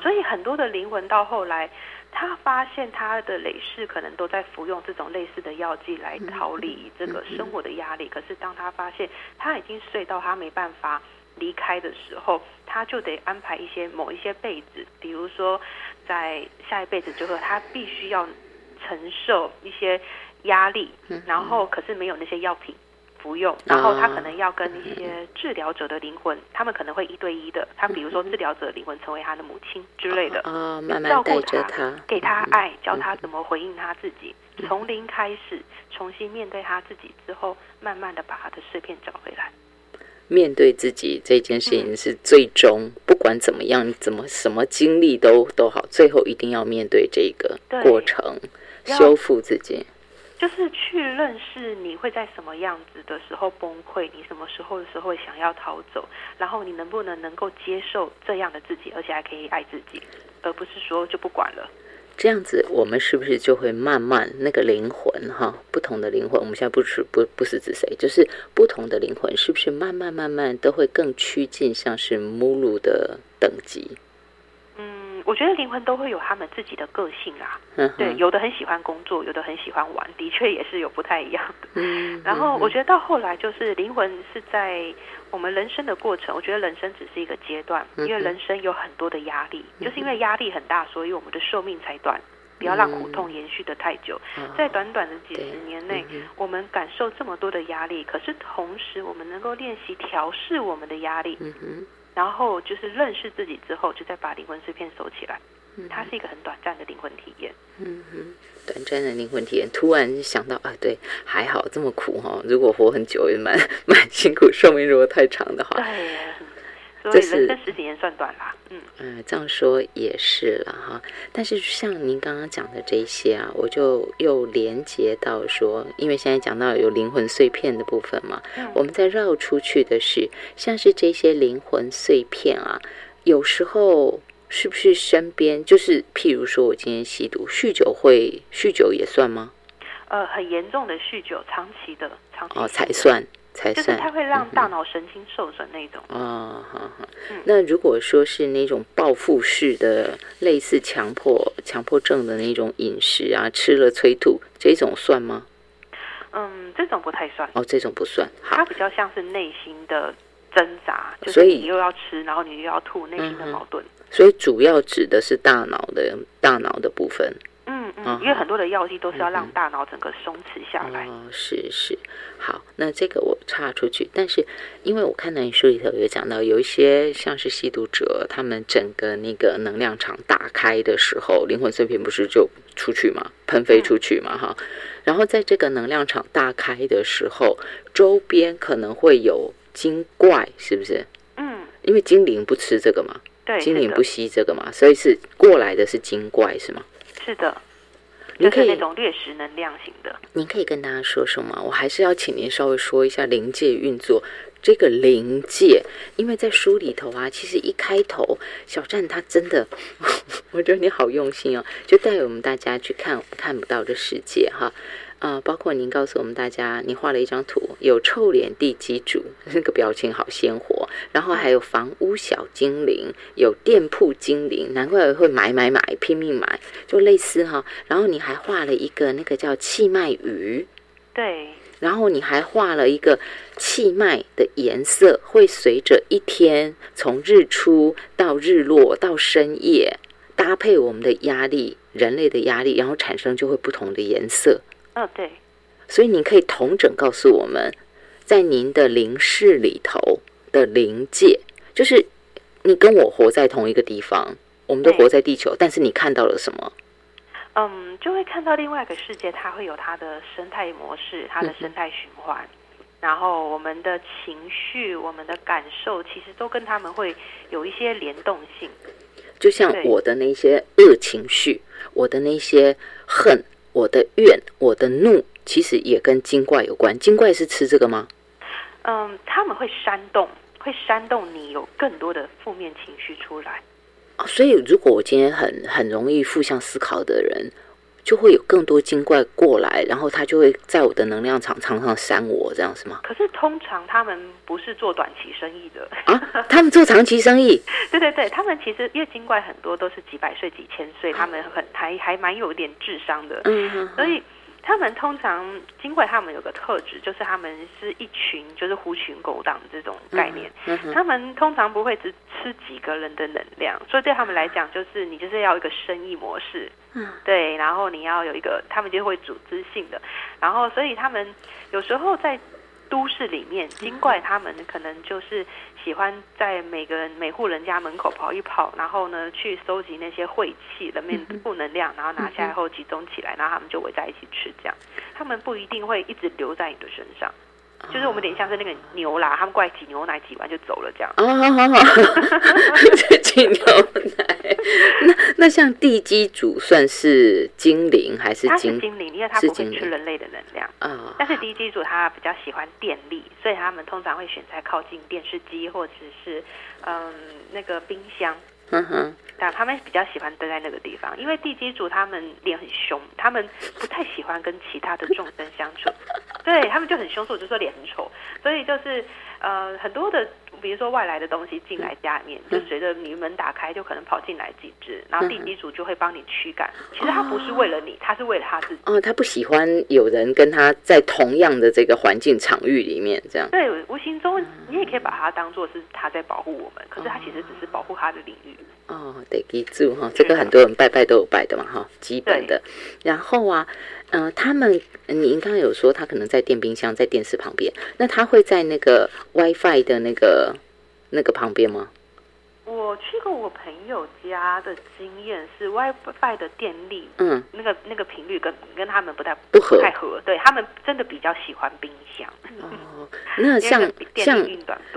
所以很多的灵魂到后来，他发现他的累世可能都在服用这种类似的药剂来逃离这个生活的压力。可是当他发现他已经睡到他没办法。离开的时候，他就得安排一些某一些辈子，比如说在下一辈子之后，他必须要承受一些压力，然后可是没有那些药品服用，然后他可能要跟一些治疗者的灵魂，他们可能会一对一的，他比如说治疗者灵魂成为他的母亲之类的，哦、慢慢照顾他，给他爱，教他怎么回应他自己，从零开始，重新面对他自己之后，慢慢的把他的碎片找回来。面对自己这件事情是最终，不管怎么样，怎么什么经历都都好，最后一定要面对这个过程，修复自己。就是去认识你会在什么样子的时候崩溃，你什么时候的时候想要逃走，然后你能不能能够接受这样的自己，而且还可以爱自己，而不是说就不管了。这样子，我们是不是就会慢慢那个灵魂哈？不同的灵魂，我们现在不是不不是指谁，就是不同的灵魂，是不是慢慢慢慢都会更趋近像是目录的等级？嗯。我觉得灵魂都会有他们自己的个性啊。嗯，对，有的很喜欢工作，有的很喜欢玩，的确也是有不太一样的。嗯，然后我觉得到后来就是灵魂是在我们人生的过程，我觉得人生只是一个阶段，因为人生有很多的压力，就是因为压力很大，所以我们的寿命才短。不要让苦痛延续的太久，在短短的几十年内，我们感受这么多的压力，可是同时我们能够练习调试我们的压力，然后就是认识自己之后，就再把灵魂碎片收起来。它是一个很短暂的灵魂体验。嗯哼，短暂的灵魂体验，突然想到啊，对，还好这么苦哈，如果活很久也蛮 蛮辛苦，寿命如果太长的话。对。所以人生十几年算短啦，嗯嗯，这样说也是了哈。但是像您刚刚讲的这些啊，我就又连接到说，因为现在讲到有灵魂碎片的部分嘛，我们再绕出去的是，像是这些灵魂碎片啊，有时候是不是身边就是，譬如说我今天吸毒、酗酒，会酗酒也算吗？呃，很严重的酗酒，长期的，长期哦才算。就是它会让大脑神经受损那种。哦，好好。那如果说是那种报复式的，类似强迫强迫症的那种饮食啊，吃了催吐，这种算吗？嗯，这种不太算。哦，这种不算。它比较像是内心的挣扎，就是你又要吃，然后你又要吐，内心的矛盾。所以主要指的是大脑的大脑的部分。嗯嗯，因为很多的药剂都是要让大脑整个松弛下来。哦，是是。好，那这个我插出去。但是，因为我看到你书里头有讲到，有一些像是吸毒者，他们整个那个能量场打开的时候，灵魂碎片不是就出去嘛，喷飞出去嘛，哈。然后在这个能量场大开的时候，周边可能会有精怪，是不是？嗯。因为精灵不吃这个嘛，对，精灵不吸这个嘛，所以是过来的是精怪，是吗？是的。就是那种掠食能量型的。您可以跟大家说说吗？我还是要请您稍微说一下灵界运作。这个灵界，因为在书里头啊，其实一开头小站他真的，我觉得你好用心哦，就带我们大家去看看不到的世界哈。啊，包括您告诉我们大家，你画了一张图，有臭脸地基主，那个表情好鲜活。然后还有房屋小精灵，有店铺精灵，难怪会买买买，拼命买，就类似哈。然后你还画了一个那个叫气脉鱼，对。然后你还画了一个气脉的颜色，会随着一天从日出到日落到深夜，搭配我们的压力，人类的压力，然后产生就会不同的颜色。哦，对，所以您可以同整告诉我们，在您的灵视里头的灵界，就是你跟我活在同一个地方，我们都活在地球，但是你看到了什么？嗯，就会看到另外一个世界，它会有它的生态模式，它的生态循环，然后我们的情绪、我们的感受，其实都跟他们会有一些联动性。就像我的那些恶情绪，我的那些恨。我的怨，我的怒，其实也跟精怪有关。精怪是吃这个吗？嗯，他们会煽动，会煽动你有更多的负面情绪出来。哦，所以如果我今天很很容易负向思考的人。就会有更多精怪过来，然后他就会在我的能量场常常扇我，这样是吗？可是通常他们不是做短期生意的啊，他们做长期生意。对对对，他们其实因为精怪很多都是几百岁、几千岁，他们很还还蛮有点智商的，嗯，所以。他们通常，金怪他们有个特质，就是他们是一群，就是狐群狗党这种概念。他们通常不会只吃几个人的能量，所以对他们来讲，就是你就是要一个生意模式，嗯对，然后你要有一个，他们就会组织性的，然后所以他们有时候在。都市里面，精怪他们可能就是喜欢在每个人每户人家门口跑一跑，然后呢去收集那些晦气、的面负能量，然后拿下来后集中起来，然后他们就围在一起吃。这样，他们不一定会一直留在你的身上。就是我们等一下是那个牛啦，他们过来挤牛奶，挤完就走了这样。哦，好好好，挤牛奶。那那像地基主算是精灵还是？他是精灵，因为他不会吃人类的能量。啊。但是地基主他比较喜欢电力，所以他们通常会选在靠近电视机或者是嗯那个冰箱。嗯哼。但他们比较喜欢待在那个地方，因为地基主他们脸很凶，他们不太喜欢跟其他的众生相处。对他们就很凶，所以我就说脸很丑。所以就是呃，很多的比如说外来的东西进来家里面，就随着你门打开，就可能跑进来几只，然后地基主就会帮你驱赶。其实他不是为了你，他是为了他自己。哦，他不喜欢有人跟他在同样的这个环境场域里面这样。对，无形中你也可以把它当做是他在保护我们，可是他其实只是保护他的领域。哦，得记住哈，这个很多人拜拜都有拜的嘛哈，基本的。然后啊，呃，他们，您刚刚有说他可能在电冰箱、在电视旁边，那他会在那个 WiFi 的那个那个旁边吗？我去过我朋友家的经验是 WiFi 的电力，嗯，那个那个频率跟跟他们不太不合，太合，对他们真的比较喜欢冰箱。哦，那像 像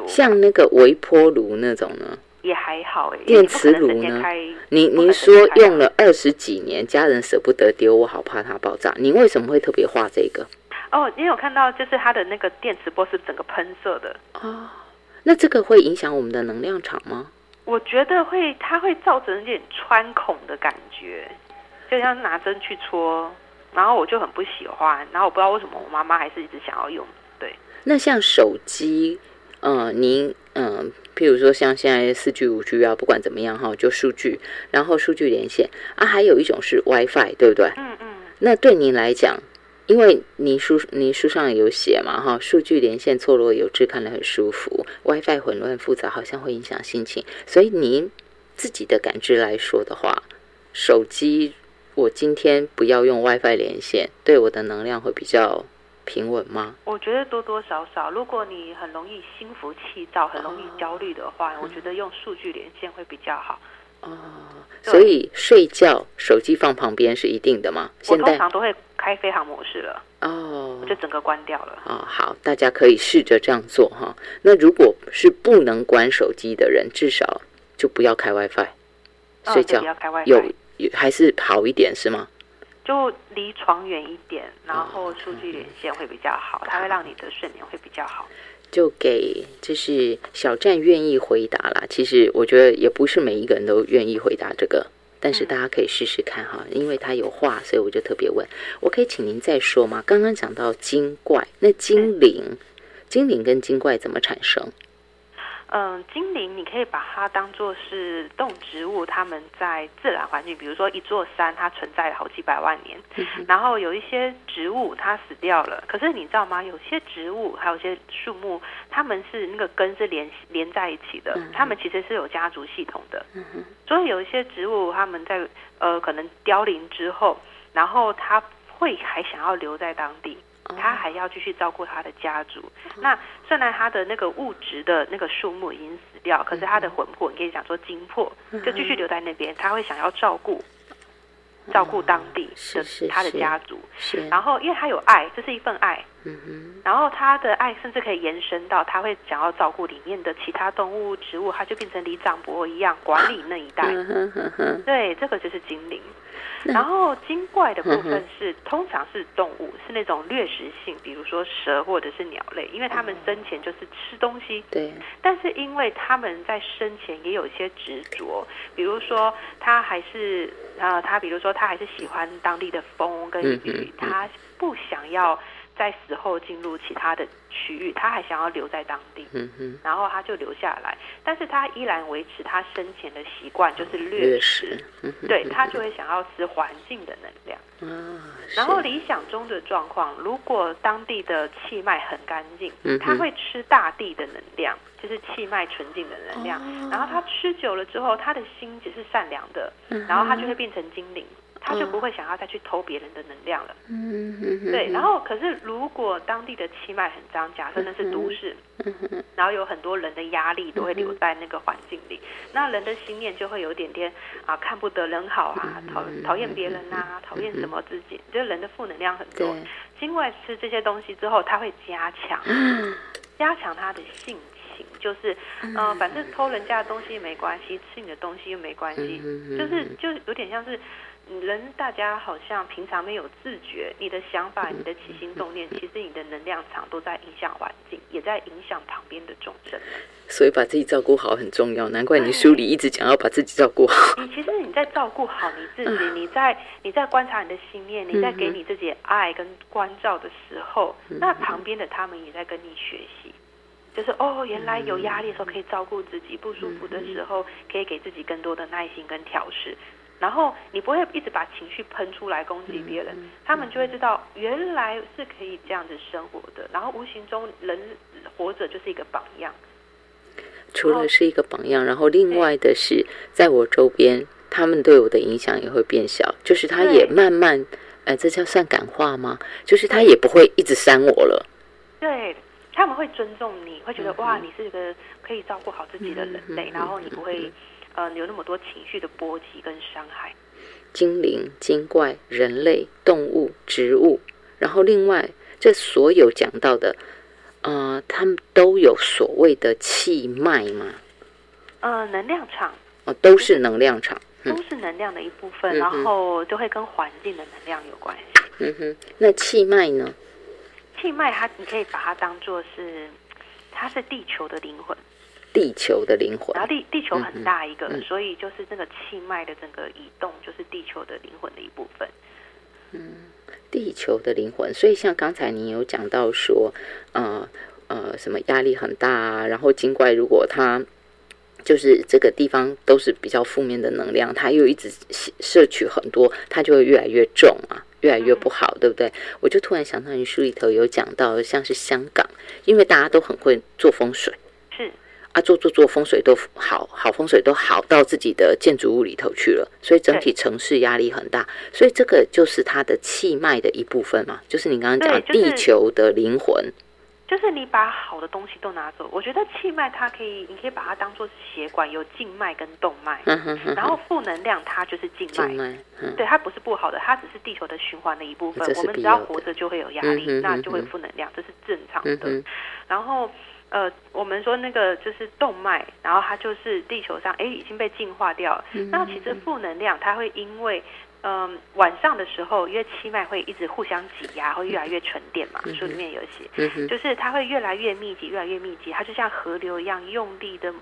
像那个微波炉那种呢？也还好哎，电磁炉呢？您您说用了二十几年，家人舍不得丢，我好怕它爆炸。您为什么会特别画这个？哦，你有看到就是它的那个电磁波是整个喷射的哦。那这个会影响我们的能量场吗？我觉得会，它会造成一点穿孔的感觉，就像拿针去戳，然后我就很不喜欢，然后我不知道为什么我妈妈还是一直想要用。对，那像手机，嗯，您嗯。譬如说，像现在四 G、五 G 啊，不管怎么样哈，就数据，然后数据连线啊，还有一种是 WiFi，对不对？嗯嗯。那对您来讲，因为您书您书上有写嘛哈，数据连线错落有致，看得很舒服；WiFi 混乱复杂，好像会影响心情。所以您自己的感知来说的话，手机我今天不要用 WiFi 连线，对我的能量会比较。平稳吗？我觉得多多少少，如果你很容易心浮气躁、很容易焦虑的话，我觉得用数据连线会比较好。哦，所以睡觉手机放旁边是一定的吗？我通常都会开飞行模式了。哦，我就整个关掉了。哦，好，大家可以试着这样做哈。那如果是不能关手机的人，至少就不要开 WiFi 睡觉，有有还是好一点是吗？就离床远一点，然后数据连线会比较好，它会让你的睡眠会比较好。就给就是小站愿意回答啦。其实我觉得也不是每一个人都愿意回答这个，但是大家可以试试看哈，因为他有话，所以我就特别问。我可以请您再说吗？刚刚讲到精怪，那精灵，精灵跟精怪怎么产生？嗯，精灵你可以把它当做是动植物，它们在自然环境，比如说一座山，它存在了好几百万年，然后有一些植物它死掉了，可是你知道吗？有些植物还有些树木，它们是那个根是连连在一起的，它们其实是有家族系统的，所以有一些植物它们在呃可能凋零之后，然后它会还想要留在当地。他还要继续照顾他的家族。那虽然他的那个物质的那个树木已经死掉，可是他的魂魄，你可以讲说精魄，就继续留在那边。他会想要照顾，照顾当地的他的家族。是。然后，因为他有爱，这是一份爱。嗯哼。然后他的爱甚至可以延伸到，他会想要照顾里面的其他动物、植物，他就变成李长伯一样管理那一带。对，这个就是精灵。然后精怪的部分是，通常是动物，是那种掠食性，比如说蛇或者是鸟类，因为他们生前就是吃东西。对。但是因为他们在生前也有一些执着，比如说他还是呃，他比如说他还是喜欢当地的风跟雨，他不想要。在死后进入其他的区域，他还想要留在当地，然后他就留下来，但是他依然维持他生前的习惯，就是掠食，对他就会想要吃环境的能量。然后理想中的状况，如果当地的气脉很干净，他会吃大地的能量，就是气脉纯净的能量。然后他吃久了之后，他的心只是善良的，然后他就会变成精灵。他就不会想要再去偷别人的能量了。嗯嗯对，然后可是如果当地的气脉很脏，假设那是都市，然后有很多人的压力都会留在那个环境里，那人的心念就会有点点啊看不得人好啊，讨讨厌别人啊，讨厌什么自己，就人的负能量很多。经过吃这些东西之后，他会加强，加强他的性情，就是嗯，反正偷人家的东西没关系，吃你的东西又没关系，就是就有点像是。人大家好像平常没有自觉，你的想法、你的起心动念，其实你的能量场都在影响环境，也在影响旁边的众生。所以把自己照顾好很重要，难怪你书里一直讲要把自己照顾好。你其实你在照顾好你自己，你在你在观察你的心念，你在给你自己爱跟关照的时候，那旁边的他们也在跟你学习。就是哦，原来有压力的时候可以照顾自己，不舒服的时候可以给自己更多的耐心跟调试。然后你不会一直把情绪喷出来攻击别人，他们就会知道原来是可以这样子生活的。然后无形中人活着就是一个榜样。除了是一个榜样，然后另外的是，在我周边，他们对我的影响也会变小。就是他也慢慢，呃，这叫算感化吗？就是他也不会一直删我了。对。他们会尊重你，会觉得哇，你是一个可以照顾好自己的人类，然后你不会呃有那么多情绪的波及跟伤害。精灵、精怪、人类、动物、植物，然后另外这所有讲到的，呃，他们都有所谓的气脉吗？呃，能量场哦，都是能量场，都是能量的一部分，然后都会跟环境的能量有关系。嗯哼，那气脉呢？气脉，它你可以把它当做是，它是地球的灵魂，地球的灵魂。然后地地球很大一个，所以就是这个气脉的整个移动，就是地球的灵魂的一部分。嗯，地球的灵魂。所以像刚才你有讲到说，呃呃，什么压力很大啊，然后精怪如果它就是这个地方都是比较负面的能量，它又一直摄取很多，它就会越来越重啊。越来越不好，对不对？我就突然想到，你书里头有讲到，像是香港，因为大家都很会做风水，是啊，做做做风水都好好风水都好到自己的建筑物里头去了，所以整体城市压力很大，所以这个就是它的气脉的一部分嘛，就是你刚刚讲地球的灵魂。就是你把好的东西都拿走，我觉得气脉它可以，你可以把它当做血管，有静脉跟动脉。然后负能量它就是静脉，对，它不是不好的，它只是地球的循环的一部分。我们只要活着就会有压力，那就会负能量，这是正常的。然后呃，我们说那个就是动脉，然后它就是地球上哎已经被净化掉了。那其实负能量它会因为。嗯，晚上的时候，因为气脉会一直互相挤压，会越来越沉淀嘛。书里面有写，就是它会越来越密集，越来越密集，它就像河流一样用力的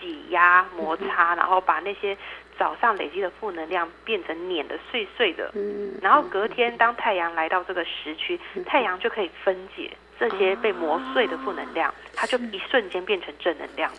挤压、摩擦，然后把那些早上累积的负能量变成碾的碎碎的。然后隔天当太阳来到这个时区，太阳就可以分解这些被磨碎的负能量，它就一瞬间变成正能量了。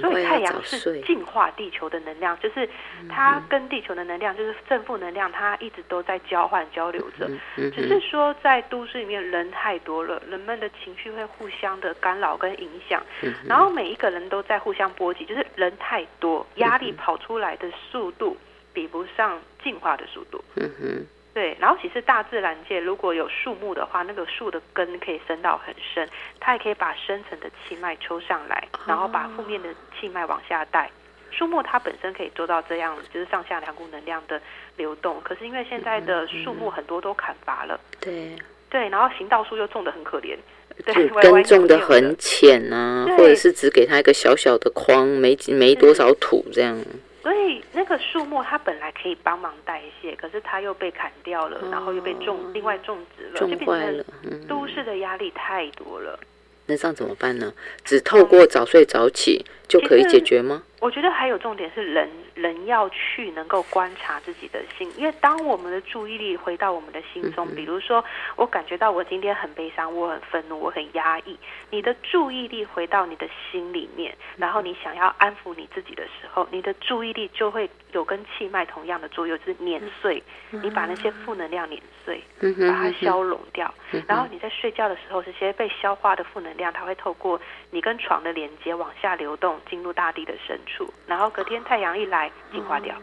所以太阳是净化地球的能量，就是它跟地球的能量，就是正负能量，它一直都在交换交流着。只是说在都市里面人太多了，人们的情绪会互相的干扰跟影响，然后每一个人都在互相波及，就是人太多，压力跑出来的速度比不上进化的速度。嗯哼。对，然后其实大自然界如果有树木的话，那个树的根可以伸到很深，它也可以把深层的气脉抽上来，然后把负面的气脉往下带。树木它本身可以做到这样，就是上下两股能量的流动。可是因为现在的树木很多都砍伐了，对对，然后行道树又种的很可怜，对，根种的很浅啊，或者是只给它一个小小的框，没没多少土这样。所以那个树木它本来可以帮忙代谢，可是它又被砍掉了，然后又被种另外种植了，就变成都市的压力太多了。那这样怎么办呢？只透过早睡早起就可以解决吗？我觉得还有重点是人。人要去能够观察自己的心，因为当我们的注意力回到我们的心中，比如说我感觉到我今天很悲伤，我很愤怒，我很压抑，你的注意力回到你的心里面，然后你想要安抚你自己的时候，你的注意力就会有跟气脉同样的作用，就是碾碎，你把那些负能量碾碎，把它消融掉，然后你在睡觉的时候，这些被消化的负能量，它会透过你跟床的连接往下流动，进入大地的深处，然后隔天太阳一来。净化掉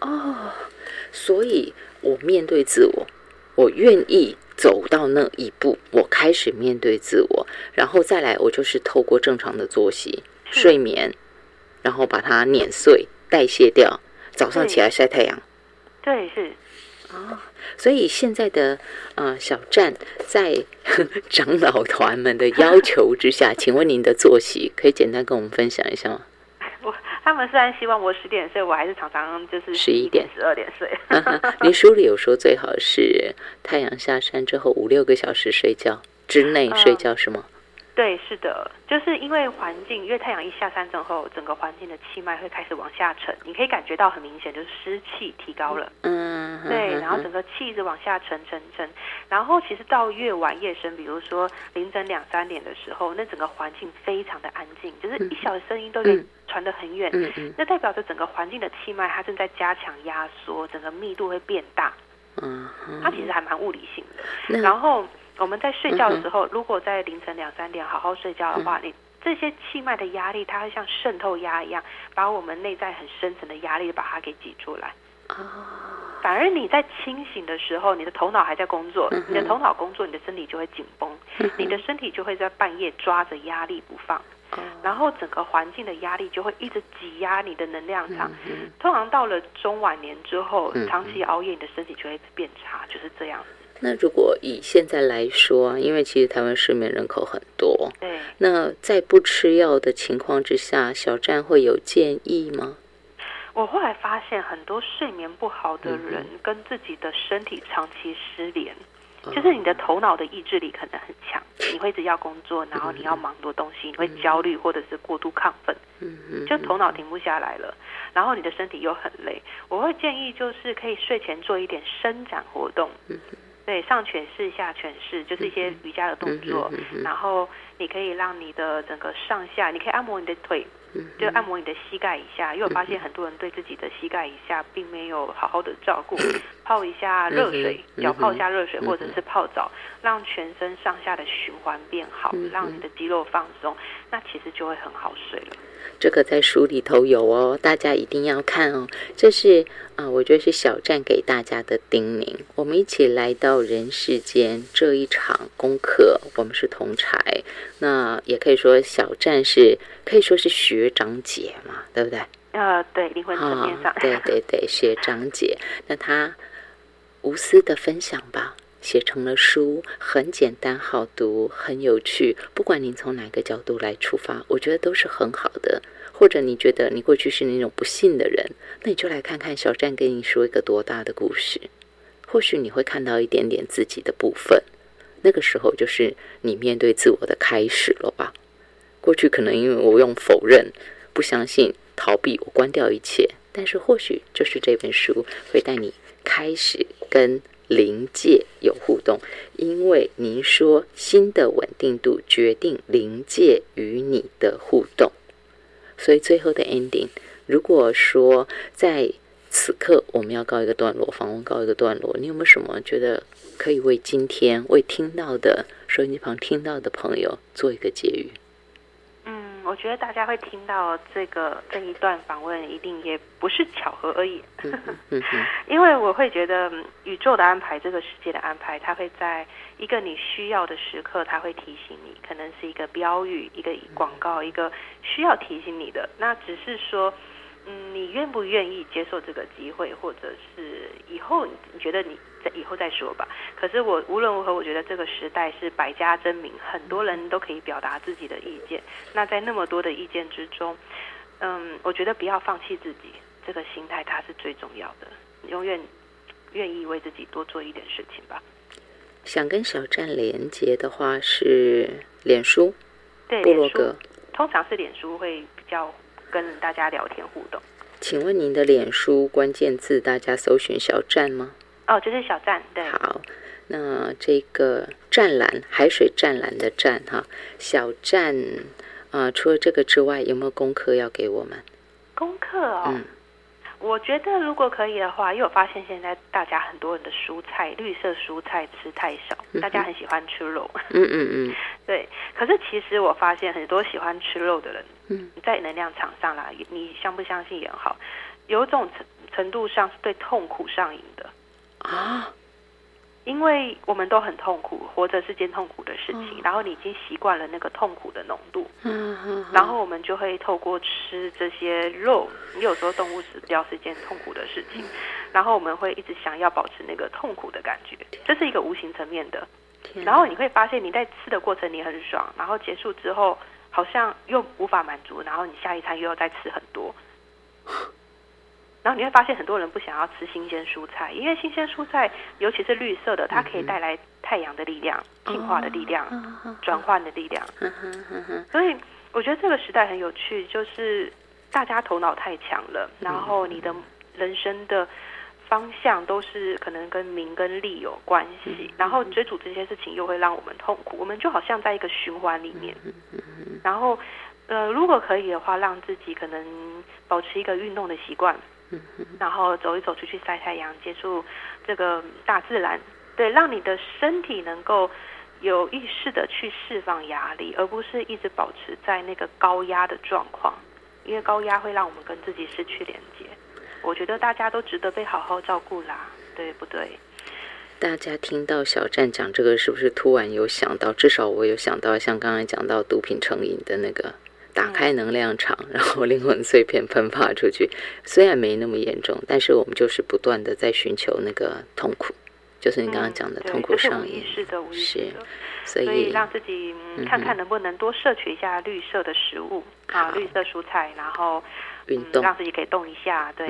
哦，所以我面对自我，我愿意走到那一步，我开始面对自我，然后再来，我就是透过正常的作息、睡眠，然后把它碾碎、代谢掉，早上起来晒太阳。对，是哦，所以现在的呃小站在长老团们的要求之下，请问您的作息可以简单跟我们分享一下吗？我他们虽然希望我十点睡，我还是常常就是十一点、十二点睡。您书里有说，最好是太阳下山之后五六个小时睡觉之内睡觉，是吗？对，是的，就是因为环境，因为太阳一下山之后，整个环境的气脉会开始往下沉，你可以感觉到很明显，就是湿气提高了。嗯，对，然后整个气一直往下沉沉沉，然后其实到越晚夜深，比如说凌晨两三点的时候，那整个环境非常的安静，就是一小声音都可以传得很远。嗯嗯，那代表着整个环境的气脉它正在加强压缩，整个密度会变大。嗯，它其实还蛮物理性的。然后。我们在睡觉的时候，如果在凌晨两三点好好睡觉的话，你这些气脉的压力，它会像渗透压一样，把我们内在很深层的压力把它给挤出来。反而你在清醒的时候，你的头脑还在工作，你的头脑工作，你的身体就会紧绷，你的身体就会在半夜抓着压力不放，然后整个环境的压力就会一直挤压你的能量场。通常到了中晚年之后，长期熬夜，你的身体就会变差，就是这样。那如果以现在来说，因为其实台湾失眠人口很多，对，那在不吃药的情况之下，小站会有建议吗？我后来发现，很多睡眠不好的人跟自己的身体长期失联，就是你的头脑的意志力可能很强，你会一直要工作，然后你要忙多东西，你会焦虑或者是过度亢奋，嗯嗯，就头脑停不下来了，然后你的身体又很累。我会建议就是可以睡前做一点伸展活动，嗯。对，上犬式、下犬式，就是一些瑜伽的动作，然后你可以让你的整个上下，你可以按摩你的腿。就按摩你的膝盖以下，因为我发现很多人对自己的膝盖以下并没有好好的照顾，泡一下热水，脚泡一下热水，或者是泡澡，让全身上下的循环变好，让你的肌肉放松，那其实就会很好睡了。这个在书里头有哦，大家一定要看哦。这是啊，我觉得是小站给大家的叮咛。我们一起来到人世间这一场功课，我们是同才，那也可以说小站是可以说是学。学长姐嘛，对不对？呃，对，灵魂层面上，对对对，学长姐，那他无私的分享吧，写成了书，很简单，好读，很有趣。不管您从哪个角度来出发，我觉得都是很好的。或者你觉得你过去是那种不幸的人，那你就来看看小站跟你说一个多大的故事，或许你会看到一点点自己的部分。那个时候就是你面对自我的开始了吧。过去可能因为我用否认、不相信、逃避，我关掉一切。但是或许就是这本书会带你开始跟灵界有互动，因为您说新的稳定度决定灵界与你的互动。所以最后的 ending，如果说在此刻我们要告一个段落，访问告一个段落，你有没有什么觉得可以为今天为听到的收音机旁听到的朋友做一个结语？我觉得大家会听到这个这一段访问，一定也不是巧合而已。因为我会觉得宇宙的安排，这个世界的安排，它会在一个你需要的时刻，它会提醒你，可能是一个标语、一个广告、一个需要提醒你的。那只是说。嗯，你愿不愿意接受这个机会，或者是以后你觉得你在以后再说吧？可是我无论如何，我觉得这个时代是百家争鸣，很多人都可以表达自己的意见。那在那么多的意见之中，嗯，我觉得不要放弃自己，这个心态它是最重要的。永远愿意为自己多做一点事情吧。想跟小站连接的话，是脸书，对，部落格，通常是脸书会比较。跟大家聊天互动，请问您的脸书关键字大家搜寻小站吗？哦，就是小站，对。好，那这个湛蓝海水湛蓝的湛哈，小站啊，除了这个之外，有没有功课要给我们？功课哦。嗯。我觉得如果可以的话，因为我发现现在大家很多人的蔬菜绿色蔬菜吃太少，大家很喜欢吃肉。嗯嗯嗯。对，可是其实我发现很多喜欢吃肉的人，嗯，在能量场上啦，你相不相信也好，有种程程度上是对痛苦上瘾的啊。因为我们都很痛苦，活着是件痛苦的事情。然后你已经习惯了那个痛苦的浓度，嗯然后我们就会透过吃这些肉，你有时候动物死掉是件痛苦的事情，然后我们会一直想要保持那个痛苦的感觉，这是一个无形层面的。然后你会发现你在吃的过程你很爽，然后结束之后好像又无法满足，然后你下一餐又要再吃很多。然后你会发现很多人不想要吃新鲜蔬菜，因为新鲜蔬菜，尤其是绿色的，它可以带来太太阳的力量、进化的力量、转换的力量。所以我觉得这个时代很有趣，就是大家头脑太强了，然后你的人生的方向都是可能跟名跟利有关系，然后追逐这些事情又会让我们痛苦，我们就好像在一个循环里面。然后，呃，如果可以的话，让自己可能保持一个运动的习惯。然后走一走出去晒太阳，接触这个大自然，对，让你的身体能够有意识的去释放压力，而不是一直保持在那个高压的状况，因为高压会让我们跟自己失去连接。我觉得大家都值得被好好照顾啦，对不对？大家听到小站讲这个，是不是突然有想到？至少我有想到，像刚才讲到毒品成瘾的那个。打开能量场，然后灵魂碎片喷发出去。虽然没那么严重，但是我们就是不断的在寻求那个痛苦，就是你刚刚讲的痛苦上瘾。是的，是的。所以让自己看看能不能多摄取一下绿色的食物啊，绿色蔬菜，然后运动，让自己可以动一下，对，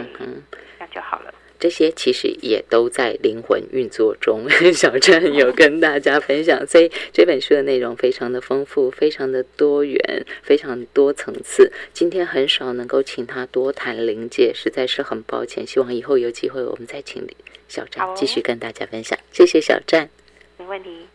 那就好了。这些其实也都在灵魂运作中。小站有跟大家分享，所以这本书的内容非常的丰富，非常的多元，非常多层次。今天很少能够请他多谈灵界，实在是很抱歉。希望以后有机会，我们再请小站继续跟大家分享。谢谢小站，没问题。